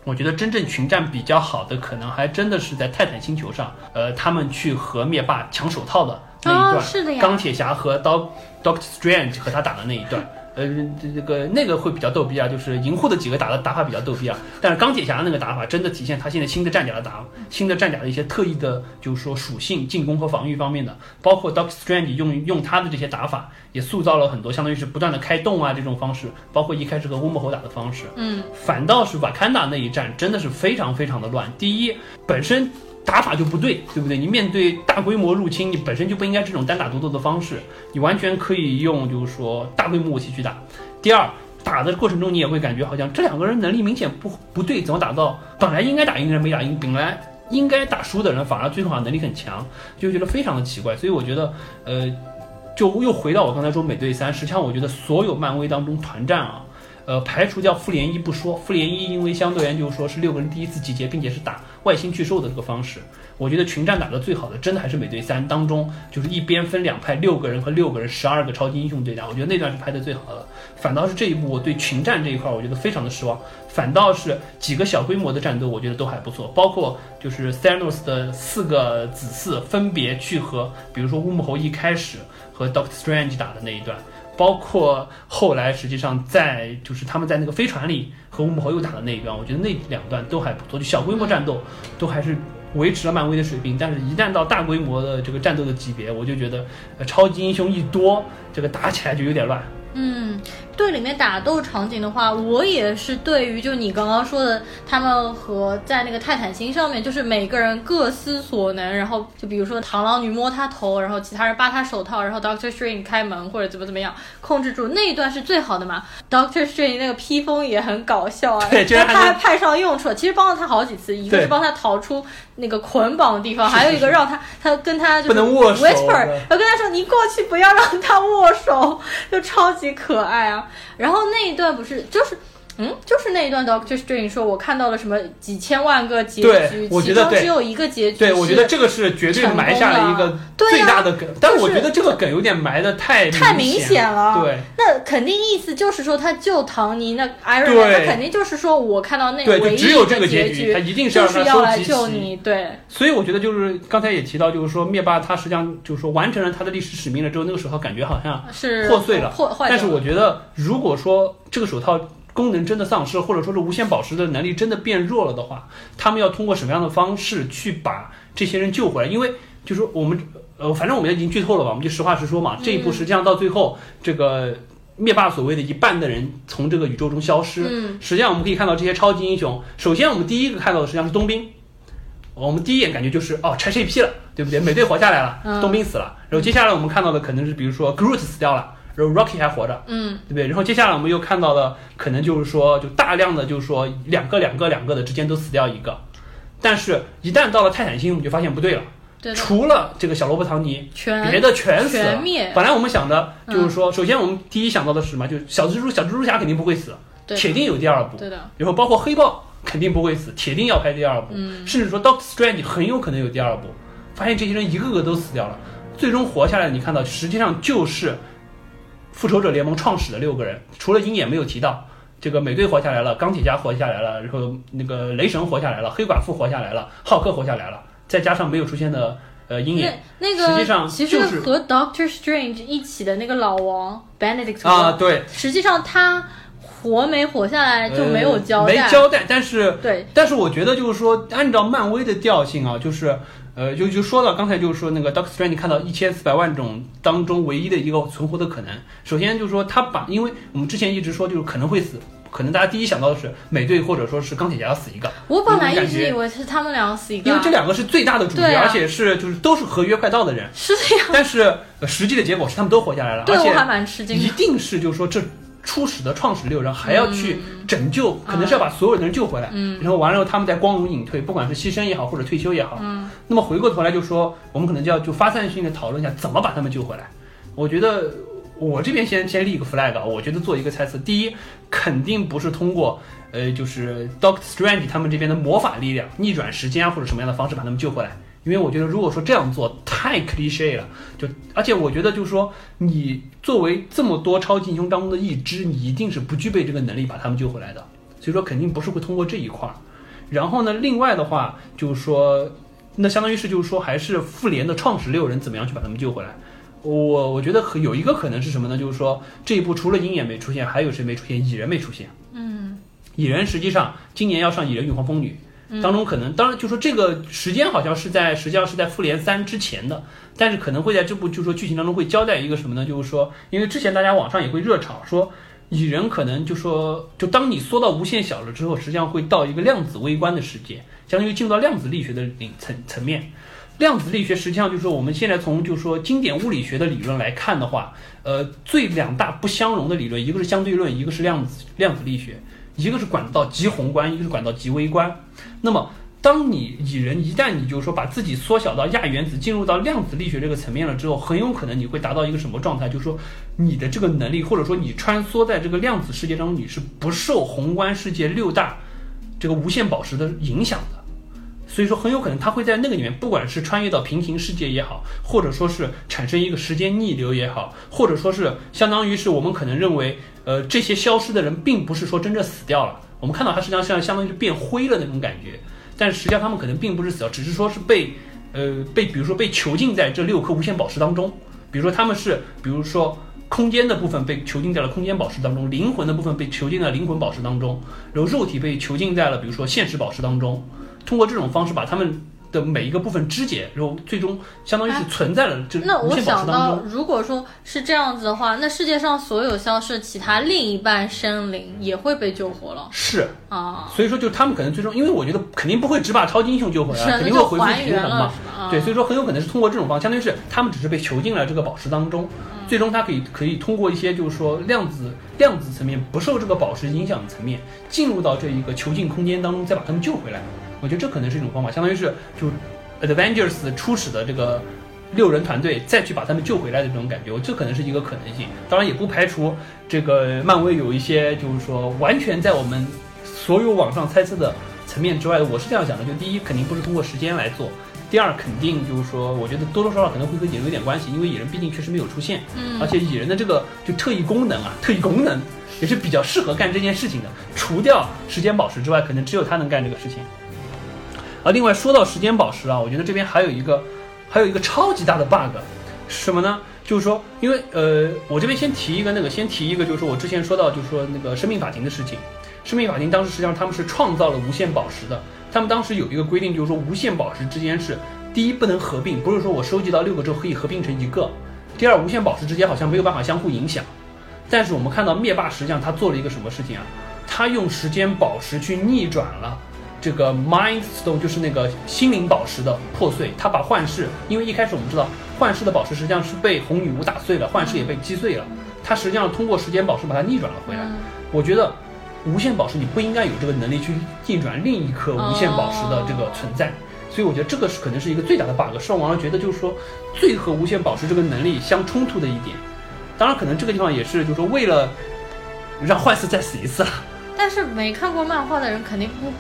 S1: 我觉得真正群战比较好的，可能还真的是在泰坦星球上，呃，他们去和灭霸抢手套的那一段，
S2: 哦是的呀。
S1: 钢铁侠和刀 Doctor Strange 和他打的那一段，呃，这这个那个会比较逗逼啊，就是银护的几个打的打法比较逗逼啊，但是钢铁侠那个打法真的体现他现在新的战甲的打新的战甲的一些特异的，就是说属性、进攻和防御方面的，包括 Doctor Strange 用用他的这些打法，也塑造了很多相当于是不断的开洞啊这种方式，包括一开始和乌木猴打的方式，
S2: 嗯，
S1: 反倒是瓦坎达那一战真的是非常非常的乱。第一，本身打法就不对，对不对？你面对大规模入侵，你本身就不应该这种单打独斗的方式，你完全可以用就是说大规模武器去打。第二，打的过程中你也会感觉好像这两个人能力明显不不对，怎么打到本来应该打赢的人没打赢，本来应该打输的人反而最后好像能力很强，就觉得非常的奇怪。所以我觉得，呃，就又回到我刚才说美队三，实际上我觉得所有漫威当中团战啊。呃，排除掉复联一不说，复联一因为相对而言就是说是六个人第一次集结，并且是打外星巨兽的这个方式，我觉得群战打得最好的，真的还是美队三当中，就是一边分两派，六个人和六个人，十二个超级英雄对打，我觉得那段是拍的最好的。反倒是这一部，我对群战这一块，我觉得非常的失望。反倒是几个小规模的战斗，我觉得都还不错，包括就是 Thanos 的四个子嗣分别去和，比如说乌木猴一开始和 Doctor Strange 打的那一段。包括后来，实际上在就是他们在那个飞船里和吴某猴又打的那一段，我觉得那两段都还不错，就小规模战斗都还是维持了漫威的水平。但是，一旦到大规模的这个战斗的级别，我就觉得，超级英雄一多，这个打起来就有点乱。
S2: 嗯，队里面打斗场景的话，我也是对于就你刚刚说的，他们和在那个泰坦星上面，就是每个人各司所能，然后就比如说螳螂女摸他头，然后其他人扒他手套，然后 Doctor Strange 开门或者怎么怎么样控制住那一段是最好的嘛。Doctor Strange 那个披风也很搞笑啊，
S1: 对
S2: 他还派上用处了，其实帮了他好几次，一个是帮他逃出那个捆绑的地方，还有一个让他他跟他就是
S1: 不能握手
S2: whisper，
S1: 对
S2: 然后跟他说你过去不要让他握手，就超级可爱啊。然后那一段不是就是。嗯，就是那一段 Doctor Strange 说，我看到了什么几千万个结局，
S1: 我觉得对。
S2: 其中只有一个结局。
S1: 对，我觉得这个是绝对埋下了一个最大的梗，但是我觉得这个梗有点埋的太
S2: 太
S1: 明
S2: 明显了。
S1: 对。
S2: 那肯定意思就是说，他救唐尼，那 Iron Man 他肯定就是说我看到那
S1: 对，
S2: 唯一
S1: 就只有这个
S2: 的结
S1: 局，他一定是
S2: 就是要来救你，对，
S1: 所以我觉得就是刚才也提到，就是说灭霸他实际上就是说完成了他的历史使命了之后，那个手套感觉好像
S2: 是
S1: 破碎了。
S2: 破坏。
S1: 但是我觉得，如果说这个手套功能真的丧失，或者说是无限宝石的能力真的变弱了的话，他们要通过什么样的方式去把这些人救回来？因为就是说我们呃，反正我们已经剧透了吧，我们就实话实说嘛。这一步实际上到最后，这个灭霸所谓的一半的人从这个宇宙中消失，
S2: 嗯
S1: 实际上我们可以看到这些超级英雄，首先我们第一个看到的实际上是冬兵。我们第一眼感觉就是哦拆 CP 了，对不对？美队活下来了，
S2: 嗯
S1: 冬兵死了，然后接下来我们看到的可能是比如说 Groot 死掉了，然后 Rocky 还活着，
S2: 嗯
S1: 对不对？然后接下来我们又看到了可能就是说，就大量的就是说两个两个两个的之间都死掉一个，但是一旦到了泰坦星，我们就发现不对了，
S2: 对，
S1: 除了这个小罗伯·唐尼，
S2: 全
S1: 别的全死了
S2: 全。灭，
S1: 本来我们想的就是说，
S2: 嗯
S1: 首先我们第一想到的是什么？就是小蜘蛛小蜘蛛侠肯定不会死，
S2: 对
S1: 铁定有第二部。
S2: 对的，
S1: 然后包括黑豹肯定不会死，铁定要拍第二部，
S2: 嗯
S1: 甚至说 Doctor Strange 很有可能有第二部。发现这些人一个个都死掉了，最终活下来，你看到实际上就是复仇者联盟创始的六个人，除了鹰眼没有提到。这个美队活下来了，钢铁侠活下来了，然后那个雷神活下来了，黑寡妇活下来了，浩克活下来了，再加上没有出现的呃鹰眼。
S2: 那那个
S1: 实际上
S2: 其
S1: 就是
S2: 实和 Doctor Strange 一起的那个老王 Benedict
S1: 啊，对，
S2: 实际上他活没活下来就没有交代。
S1: 呃没交代，但是
S2: 对，
S1: 但是我觉得就是说，按照漫威的调性啊，就是呃，就就说到刚才就是说那个 Doctor Strange 看到一千四百万种当中唯一的一个存活的可能。首先就是说他把，因为我们之前一直说就是可能会死，可能大家第一想到的是美队或者说是钢铁侠要死一个，
S2: 我本来一直以为是他们两个死一个啊，
S1: 因为这两个是最大的主角，
S2: 啊
S1: 而且是就是都是合约快到的人，
S2: 是这样。
S1: 但是、呃实际的结果是他们都活下来了，而
S2: 我还蛮吃惊
S1: 一。定是就是说这初始的创始六人还要去拯救，可能是要把所有的人救回来，
S2: 嗯
S1: 然后完了以后他们再光荣隐退，不管是牺牲也好或者退休也好，
S2: 嗯，
S1: 那么回过头来就说，我们可能就要就发散性的讨论一下怎么把他们救回来。我觉得我这边先先立一个 flag，啊我觉得做一个猜测，第一肯定不是通过呃就是 Doctor Strange 他们这边的魔法力量逆转时间啊或者什么样的方式把他们救回来。因为我觉得，如果说这样做太 cliche 了，就而且我觉得就是说，你作为这么多超级英雄当中的一支，你一定是不具备这个能力把他们救回来的，所以说肯定不是会通过这一块儿。然后呢，另外的话就是说，那相当于是就是说，还是复联的创始六人怎么样去把他们救回来？我我觉得可有一个可能是什么呢？就是说这一部除了鹰眼没出现，还有谁没出现？蚁人没出现。
S2: 嗯
S1: 蚁人实际上今年要上蚁人与黄蜂女，当中可能当然就说这个时间好像是在实际上是在复联三之前的，但是可能会在这部就说剧情当中会交代一个什么呢？就是说，因为之前大家网上也会热炒说。蚁人可能就说，就当你缩到无限小了之后，实际上会到一个量子微观的世界，相当于进入到量子力学的领层层面。量子力学实际上就是说，我们现在从就说经典物理学的理论来看的话，呃，最两大不相容的理论，一个是相对论，一个是量子量子力学，一个是管到极宏观，一个是管到极微观。那么，当你蚁人一旦你就是说把自己缩小到亚原子，进入到量子力学这个层面了之后，很有可能你会达到一个什么状态？就是说你的这个能力，或者说你穿梭在这个量子世界当中，你是不受宏观世界六大这个无限宝石的影响的。所以说，很有可能它会在那个里面，不管是穿越到平行世界也好，或者说是产生一个时间逆流也好，或者说是相当于是我们可能认为，呃，这些消失的人并不是说真正死掉了，我们看到它实际上像相当于是变灰了那种感觉，但实际上他们可能并不是死掉，只是说是被，呃，被比如说被囚禁在这六颗无限宝石当中，比如说他们是，比如说。空间的部分被囚禁在了空间宝石当中，灵魂的部分被囚禁在灵魂宝石当中，然后肉体被囚禁在了比如说现实宝石当中。通过这种方式把他们的每一个部分肢解，然后最终相当于是存在了这
S2: 那我想到。如果说是这样子的话，那世界上所有消失其他另一半生灵也会被救活了
S1: 是，
S2: 啊。
S1: 所以说就他们可能最终，因为我觉得肯定不会只把超级英雄救回来，肯定会回复平衡嘛。
S2: 啊
S1: 对，所以说很有可能是通过这种方式，相当于是他们只是被囚禁了这个宝石当中，
S2: 嗯
S1: 最终他可以可以通过一些就是说量子量子层面不受这个宝石影响的层面，进入到这一个囚禁空间当中，再把他们救回来。我觉得这可能是一种方法，相当于是就 Avengers 初始的这个六人团队再去把他们救回来的这种感觉，我这可能是一个可能性。当然也不排除这个漫威有一些就是说完全在我们所有网上猜测的层面之外的，我是这样想的，就第一肯定不是通过时间来做。第二，肯定就是说，我觉得多多少少可能会和蚁人有点关系，因为蚁人毕竟确实没有出现，
S2: 嗯
S1: 而且蚁人的这个就特异功能啊，特异功能也是比较适合干这件事情的。除掉时间宝石之外，可能只有他能干这个事情。啊，另外说到时间宝石啊，我觉得这边还有一个还有一个超级大的 bug，是什么呢？就是说，因为呃，我这边先提一个那个，先提一个，就是说我之前说到，就是说那个生命法庭的事情。生命法庭当时实际上他们是创造了无限宝石的，他们当时有一个规定，就是说无限宝石之间是第一不能合并，不是说我收集到六个之后可以合并成一个；第二，无限宝石之间好像没有办法相互影响。但是我们看到灭霸实际上他做了一个什么事情啊？他用时间宝石去逆转了这个 Mind Stone，就是那个心灵宝石的破碎。他把幻视，因为一开始我们知道幻视的宝石实际上是被红女巫打碎了，幻视也被击碎了。他实际上通过时间宝石把它逆转了回来。
S2: 嗯
S1: 我觉得无限宝石你不应该有这个能力去逆转另一颗无限宝石的这个存在。所以我觉得这个是可能是一个最大的 bug，是让网上觉得就是说最和无限宝石这个能力相冲突的一点。当然，可能这个地方也是就是说为了让幻视再死一次了。
S2: 但是没看过漫画的人肯定不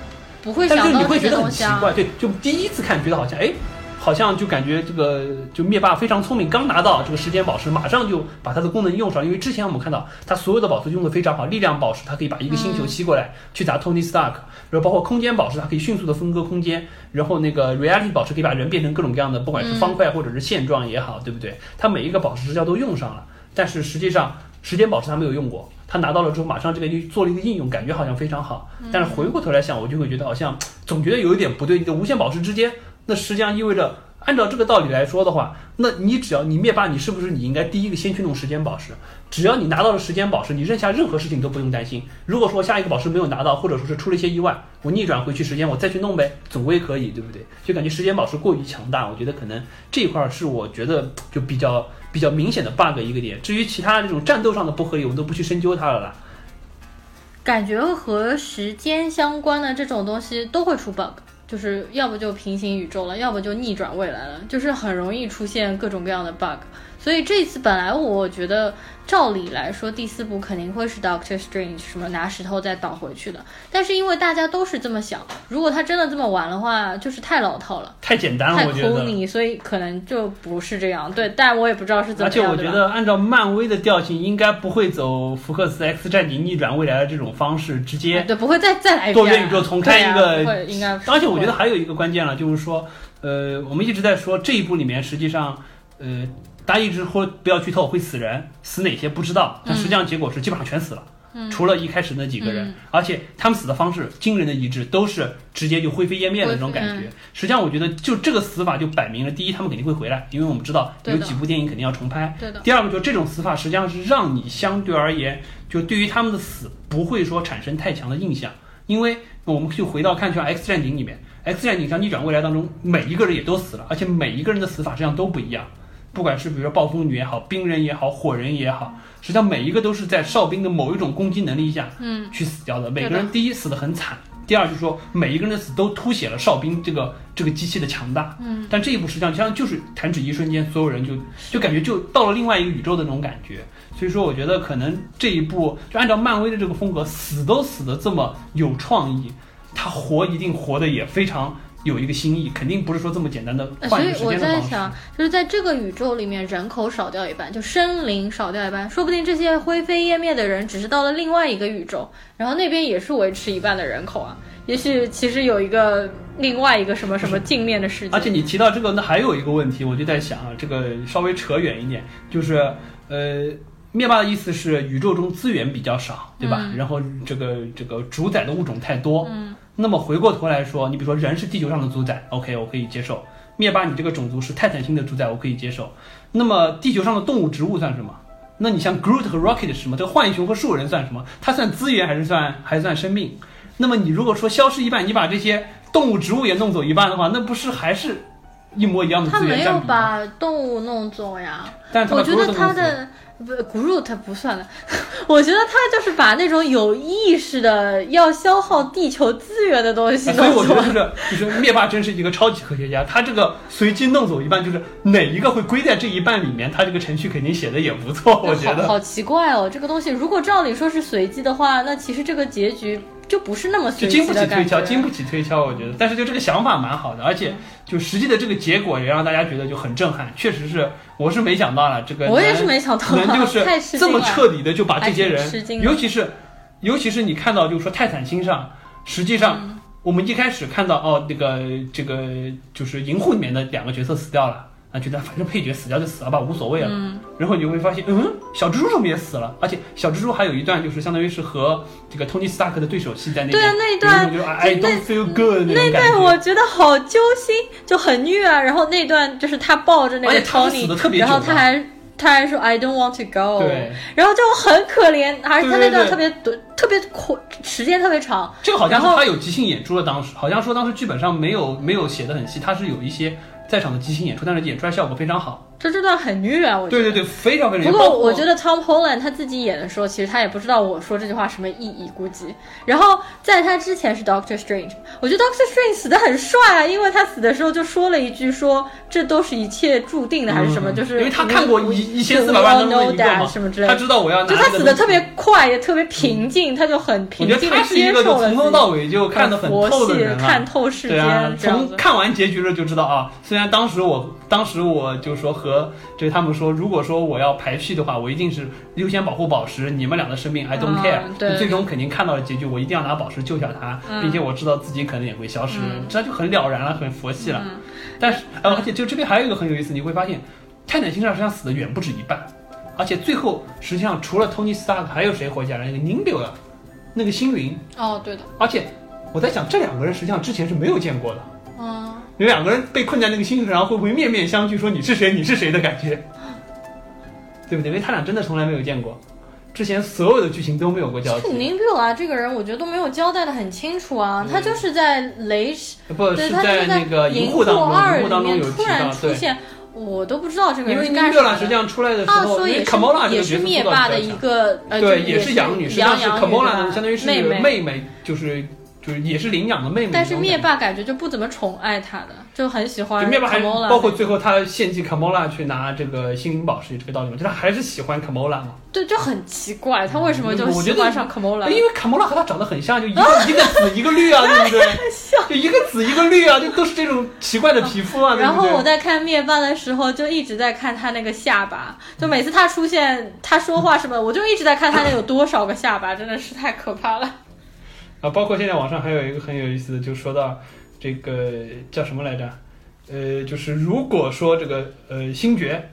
S2: 不会
S1: 但是
S2: 想到这些
S1: 你会觉得很
S2: 东西啊。
S1: 奇怪，对，就第一次看觉得好像哎，好像就感觉这个就灭霸非常聪明，刚拿到这个时间宝石，马上就把它的功能用上。因为之前我们看到它所有的宝石用的非常好，力量宝石它可以把一个星球吸过来、去砸 Tony Stark，然后包括空间宝石它可以迅速的分割空间，然后那个 Reality 宝石可以把人变成各种各样的，不管是方块或者是线状也好，对不对？它每一个宝石支架都用上了，但是实际上时间宝石它没有用过。他拿到了之后，马上这个就做了一个应用，感觉好像非常好。但是回过头来想，我就会觉得好像总觉得有一点不对。你的无限宝石之间，那实际上意味着，按照这个道理来说的话，那你只要你灭霸，你是不是你应该第一个先去弄时间宝石？只要你拿到了时间宝石，你剩下任何事情都不用担心。如果说下一个宝石没有拿到，或者说是出了一些意外，我逆转回去时间，我再去弄呗，总归可以，对不对？就感觉时间宝石过于强大，我觉得可能这一块是我觉得就比较比较明显的 bug 一个点。至于其他这种战斗上的不合理，我们都不去深究它了啦。
S2: 感觉和时间相关的这种东西都会出 bug，就是要不就平行宇宙了，要不就逆转未来了，就是很容易出现各种各样的 bug。所以这次本来我觉得。照理来说，第四部肯定会是 Doctor Strange 什么拿石头再倒回去的。但是因为大家都是这么想，如果他真的这么玩的话，就是太老套了，
S1: 太简单了，
S2: 太
S1: 我觉得。
S2: 你，所以可能就不是这样。对，但我也不知道是怎么样。而
S1: 且我觉得，按照漫威的调性，应该不会走福克斯 X 战警逆转未来的这种方式，直接
S2: 对，不会再再来
S1: 多元宇宙重开一个。
S2: 应该。
S1: 而且我觉得还有一个关键了，就是说，呃，我们一直在说这一部里面，实际上，呃。大家一直说不要剧透，会死人，死哪些不知道，但实际上结果是基本上全死了，除了一开始那几个人，而且他们死的方式惊人的一致，都是直接就灰飞烟灭的那种感觉。实际上我觉得就这个死法就摆明了，第一他们肯定会回来，因为我们知道有几部电影肯定要重拍。第二个就这种死法实际上是让你相对而言，就对于他们的死不会说产生太强的印象，因为我们就回到看像 X 战警里面，X 战警像逆转未来当中每一个人也都死了，而且每一个人的死法实际上都不一样。不管是比如说暴风女也好，冰人也好，火人也好，实际上每一个都是在哨兵的某一种攻击能力下，嗯，去死掉的。每个人第一死的很惨，第二就是说每一个人的死都凸显了哨兵这个这个机器的强大。嗯，但这一步实际上实际上就是弹指一瞬间，所有人就就 感觉就到了另外一个宇宙的那种感觉。所以说，我觉得可能这一部就按照漫威的这个风格，死都死的这么有创意，他活一定活的也非常。有一个心意，肯定不是说这么简单的换一个时间
S2: 的所以我在想，就是在这个宇宙里面，人口少掉一半，就生灵少掉一半，说不定这些灰飞烟灭的人只是到了另外一个宇宙，然后那边也是维持一半的人口啊。也许其实有一个另外一个什么什么镜面的世界。
S1: 而且你提到这个，那还有一个问题，我就在想啊，这个稍微扯远一点，就是呃，灭霸的意思是宇宙中资源比较少，对吧？然后这个这个主宰的物种太多。嗯。那么回过头来说，你比如说人是地球上的主宰，OK，我可以接受。灭霸，你这个种族是泰坦星的主宰，我可以接受。那么地球上的动物、植物算什么？那你像 Groot 和 Rocket 是什么？这个浣熊和树人算什么？它算资源还是算还是算生命？那么你如果说消失一半，你把这些动物、植物也弄走一半的话，那不是还是一模一样的资源
S2: 他没有把动物弄走呀。
S1: 但
S2: 我觉得他的。不，Groot 不算的。我觉得他就是把那种有意识的要消耗地球资源的东西弄走
S1: 所以我觉得就是就是灭霸真是一个超级科学家，他这个随机弄走一半，就是哪一个会归在这一半里面，他这个程序肯定写的也不错。我觉得
S2: 好奇怪哦，这个东西如果照理说是随机的话，那其实这个结局。就不是那么
S1: 就经不起推敲，经不起推敲，我觉得。但是就这个想法蛮好的，而且就实际的这个结果也让大家觉得就很震撼。确实是，我是没想到了这个，
S2: 我也是没想到，
S1: 能就是这么彻底的就把这些人，尤其是尤其是你看到就是说泰坦星上，实际上我们一开始看到哦那个这个就是银护里面的两个角色死掉了。啊，觉得反正配角死掉就死了吧，无所谓了。嗯，然后你会发现，嗯，小蜘蛛怎么也死了？而且小蜘蛛还有一段就是相当于是和这个托尼斯塔克的对手戏在那。
S2: 对啊，那一段
S1: 就 I don't feel good
S2: 那段我觉得好揪心，就很虐啊。然后那段就是他抱着那个托尼，然后他还他还说 I don't want to go。
S1: 对。
S2: 然后就很可怜，而且他那段特别短，特别快，时间特别长。
S1: 这个好像是他有即兴演出的，当时好像说当时剧本上没有没有写的很细，他是有一些。在场的即兴演出，但是演出来效果非常好。
S2: 这这段很虐啊！我觉得
S1: 对对对，非常非常。
S2: 不过我觉得 Tom Holland 他自己演的时候，其实他也不知道我说这句话什么意义，估计。然后在他之前是 Doctor Strange，我觉得 Doctor Strange 死的很帅啊，因为他死的时候就说了一句说这都是一切注定的还是什么，
S1: 嗯
S2: 就是
S1: 因为他看过一一千四百万的一个
S2: 什么之类的他。
S1: 知道我要拿
S2: 就他死的特别快，也特别平静，他就很平静的
S1: 得他是一
S2: 接受了
S1: 从头到尾就看得很
S2: 佛系
S1: 透的人啊。
S2: 看透世间，这样子。
S1: 从看完结局了就知道啊。虽然当时我当时我就说和这他们说，如果说我要排序的话，我一定是优先保护宝石，你们俩的生命 I don't
S2: 嗯
S1: care。
S2: 对
S1: 最终肯定看到了结局，我一定要拿宝石救下他，
S2: 嗯
S1: 并且我知道自己可能也会消失，
S2: 嗯
S1: 这就很了然了，很佛系了。
S2: 嗯
S1: 但是呃，而且就这边还有一个很有意思，你会发现泰坦星上实际上死的远不止一半，而且最后实际上除了 Tony Stark 还有谁活下来？那个 Nimbus，那个星云，
S2: 哦，对的，
S1: 而且我在想这两个人实际上之前是没有见过的。
S2: 嗯，
S1: 有两个人被困在那个星球上，会不会面面相觑，说你是谁，你是谁的感觉，对不对？因为他俩真的从来没有见过，之前所有的剧情都没有过交集。
S2: 肯定有啊这个人，我觉得都没有交代的很清楚啊。他就是在雷
S1: 不是在那个
S2: 银
S1: 银护当中，
S2: 二里
S1: 银护当中有提
S2: 面突然出现，我都不知道这个
S1: 因
S2: 人
S1: 为尼贝拉
S2: 是干什么的。
S1: 实际上出来的时
S2: 啊，
S1: 候，
S2: 也是也是灭霸的一个呃，
S1: 对，
S2: 就也
S1: 是养女，实际
S2: 养
S1: 上是卡莫拉的，相当于是
S2: 妹妹。
S1: 妹妹，就是就是也是领养的妹妹。
S2: 但是灭霸感觉就不怎么宠爱他的，就很喜欢
S1: 就灭霸还
S2: 卡莫拉
S1: 包括最后他献祭卡莫拉去拿这个心灵宝石这个道理嘛，就他还是喜欢卡莫拉嘛。
S2: 对，就很奇怪，他为什么就喜欢上卡莫拉？
S1: 因为卡莫拉和他长得很像，就一个一个紫一个绿啊，对不对？就一个紫一个绿啊，就都是这种奇怪的皮肤啊，对
S2: 然？后我在看灭霸的时候，就一直在看他那个下巴，就每次他出现，他说话什么，我就一直在看他那有多少个下巴，真的是太可怕了。
S1: 啊，包括现在网上还有一个很有意思的，就说到这个叫什么来着？呃，就是如果说这个呃星爵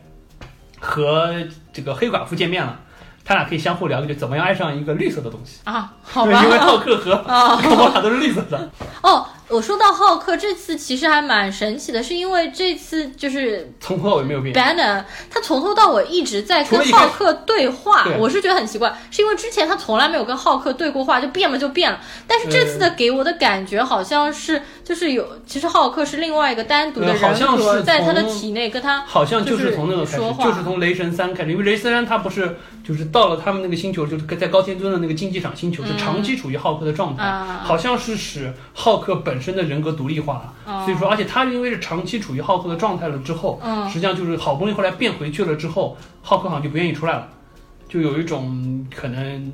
S1: 和这个黑寡妇见面了，他俩可以相互聊，就怎么样爱上一个绿色的东西。
S2: 啊，好
S1: 对，
S2: 吧。
S1: 因为浩克和
S2: 啊
S1: 卡莫拉都是绿色的。
S2: 哦，我说到浩克这次其实还蛮神奇的，是因为这次就是
S1: 从头到尾没有变。
S2: Banner 他从头到尾一直在跟浩克对话
S1: 对，
S2: 我是觉得很奇怪，是因为之前他从来没有跟浩克对过话，就变了就变了。但是这次的给我的感觉好像是，就是有，其实浩克是另外一个单独的
S1: 呃好
S2: 人
S1: 像是
S2: 格，在他的体内跟他
S1: 好像就
S2: 就是
S1: 是从那个开始，就是从雷神三开始，因为雷神三他不是就是到了他们那个星球，就是在高天尊的那个竞技场星球，是长期处于浩克的状态，
S2: 啊。
S1: 好像是使浩克本身的人格独立化了。
S2: 哦。
S1: 所以说，而且他因为是长期处于浩克的状态了之后，
S2: 嗯。
S1: 实际上就是好不容易后来变回去了之后，浩克好像就不愿意出来了，就有一种可能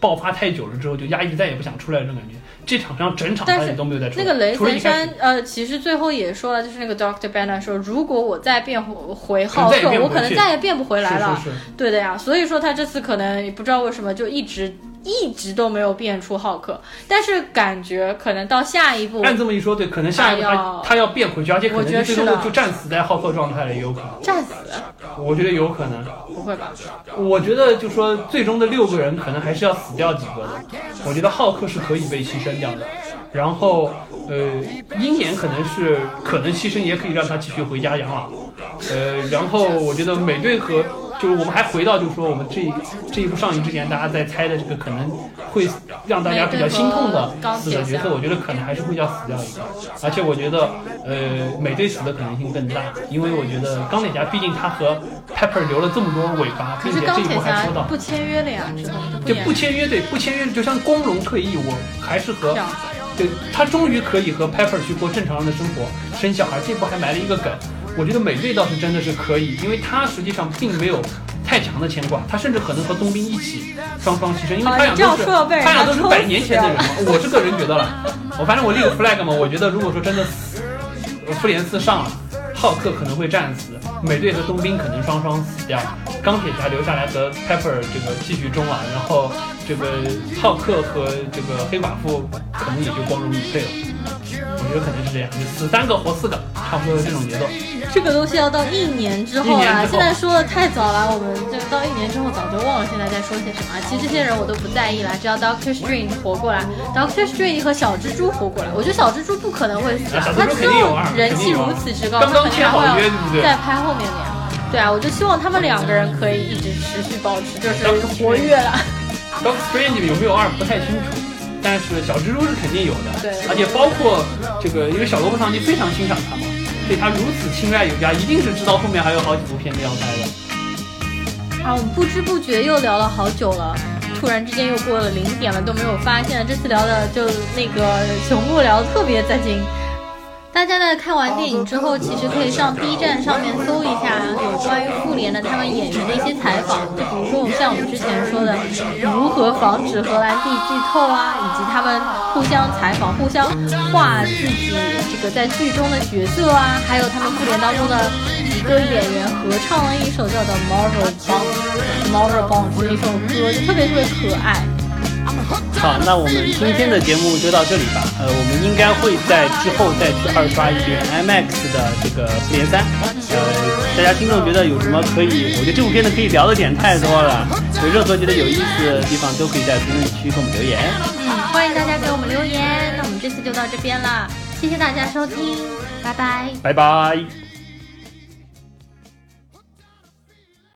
S1: 爆发太久了之后就压抑，再也不想出来的这种感觉。这场上整场他
S2: 但是
S1: 也都没有再出来，
S2: 那个雷神山，呃，其实最后也说了，就是那个 Doctor Banner 说，如果我再变回回
S1: 可能再也
S2: 浩克，我可能再也变不回来了。
S1: 是是是。
S2: 对的呀，所以说他这次可能也不知道为什么就一直一直都没有变出浩克，但是感觉可能到下一步
S1: 按这么一说，对，可能下一步他
S2: 他要
S1: 变回去，而且可
S2: 我
S1: 能
S2: 得是的
S1: 终就战死在浩克状态了，也有可能。
S2: 战死，
S1: 我觉得有可能。
S2: 不会吧？
S1: 我觉得就说最终的六个人可能还是要死掉几个的。我觉得浩克是可以被牺牲掉的，然后呃，鹰眼可能是可能牺牲，也可以让他继续回家养老。呃，然后我觉得美队和就是我们还回到就是说我们这这一部上映之前大家在猜的这个可能会让大家比较心痛的死的角色，我觉得可能还是会要死掉一个，而且我觉得呃美队死的可能性更大，因为我觉得钢铁侠毕竟他和 Pepper 留了这么多尾巴，并且这一步还说到。
S2: 不签约了呀，就不
S1: 签约，对，不签约，就像光荣退役，我还是和。对他终于可以和 Pepper 去过正常人的生活，生小孩，这步还埋了一个梗。我觉得美队倒是真的是可以，因为他实际上并没有太强的牵挂，他甚至可能和冬兵一起双双牺牲，因为他俩都是他俩
S2: 家
S1: 都是百年前的人嘛。我是个人觉得了，我反正我立个 flag 嘛，我觉得如果说真的复联四上了。浩克可能会战死，美队和冬兵可能双双死掉，钢铁侠留下来和 Pepper 这个继续中啊，然后这个浩克和这个黑寡妇可能也就光荣已退了。我觉得可能是这样，就死三个活四个，差不多是这种节奏。
S2: 这个东西要到一年之后啊，
S1: 一年之后
S2: 现在说的太早了，我们就到一年之后早就忘了现在在说些什么啊。其实这些人我都不在意了，只要 Doctor Strange 活过来，Doctor Strange 和小蜘蛛活过来，我觉得小蜘蛛不可能会死他之后
S1: 肯定有啊
S2: 人气如此之高，
S1: 刚刚
S2: 他肯定还会再拍后面的呀。对啊，我就希望他们两个人可以一直持续保持就是活跃了。
S1: Doctor Strange 有没有二不太清楚，但是小蜘蛛是肯定有的。
S2: 对
S1: 而且包括这个，因为小罗伯·唐尼非常欣赏他嘛，对他如此青睐有加，一定是知道后面还有好几部片子要拍的。
S2: 啊，我们不知不觉又聊了好久了，突然之间又过了零点了，都没有发现。这次聊的就那个熊木聊的特别在劲。大家在看完电影之后，其实可以上 B 站上面搜一下有关于复联的他们演员的一些采访，就比如说像我们之前说的如何防止荷兰弟剧透啊，以及他们互相采访、互相画自己这个在剧中的角色啊，还有他们复联当中的几个演员合唱了一首叫做 Marvel Bounce，Marvel Bounce 的一首歌，就特别特别可爱。
S1: 好，那我们今天的节目就到这里吧。呃，我们应该会在之后再去二刷一遍 IMAX 的这个复联三。呃，大家听众觉得有什么可以？我觉得这部片子可以聊的点太多了。有任何觉得有意思的地方，都可以在评论区给我们留言。
S2: 嗯，欢迎大家给我们留言。那我们这次就到这边了，谢谢大家收听，拜拜，
S1: 拜拜。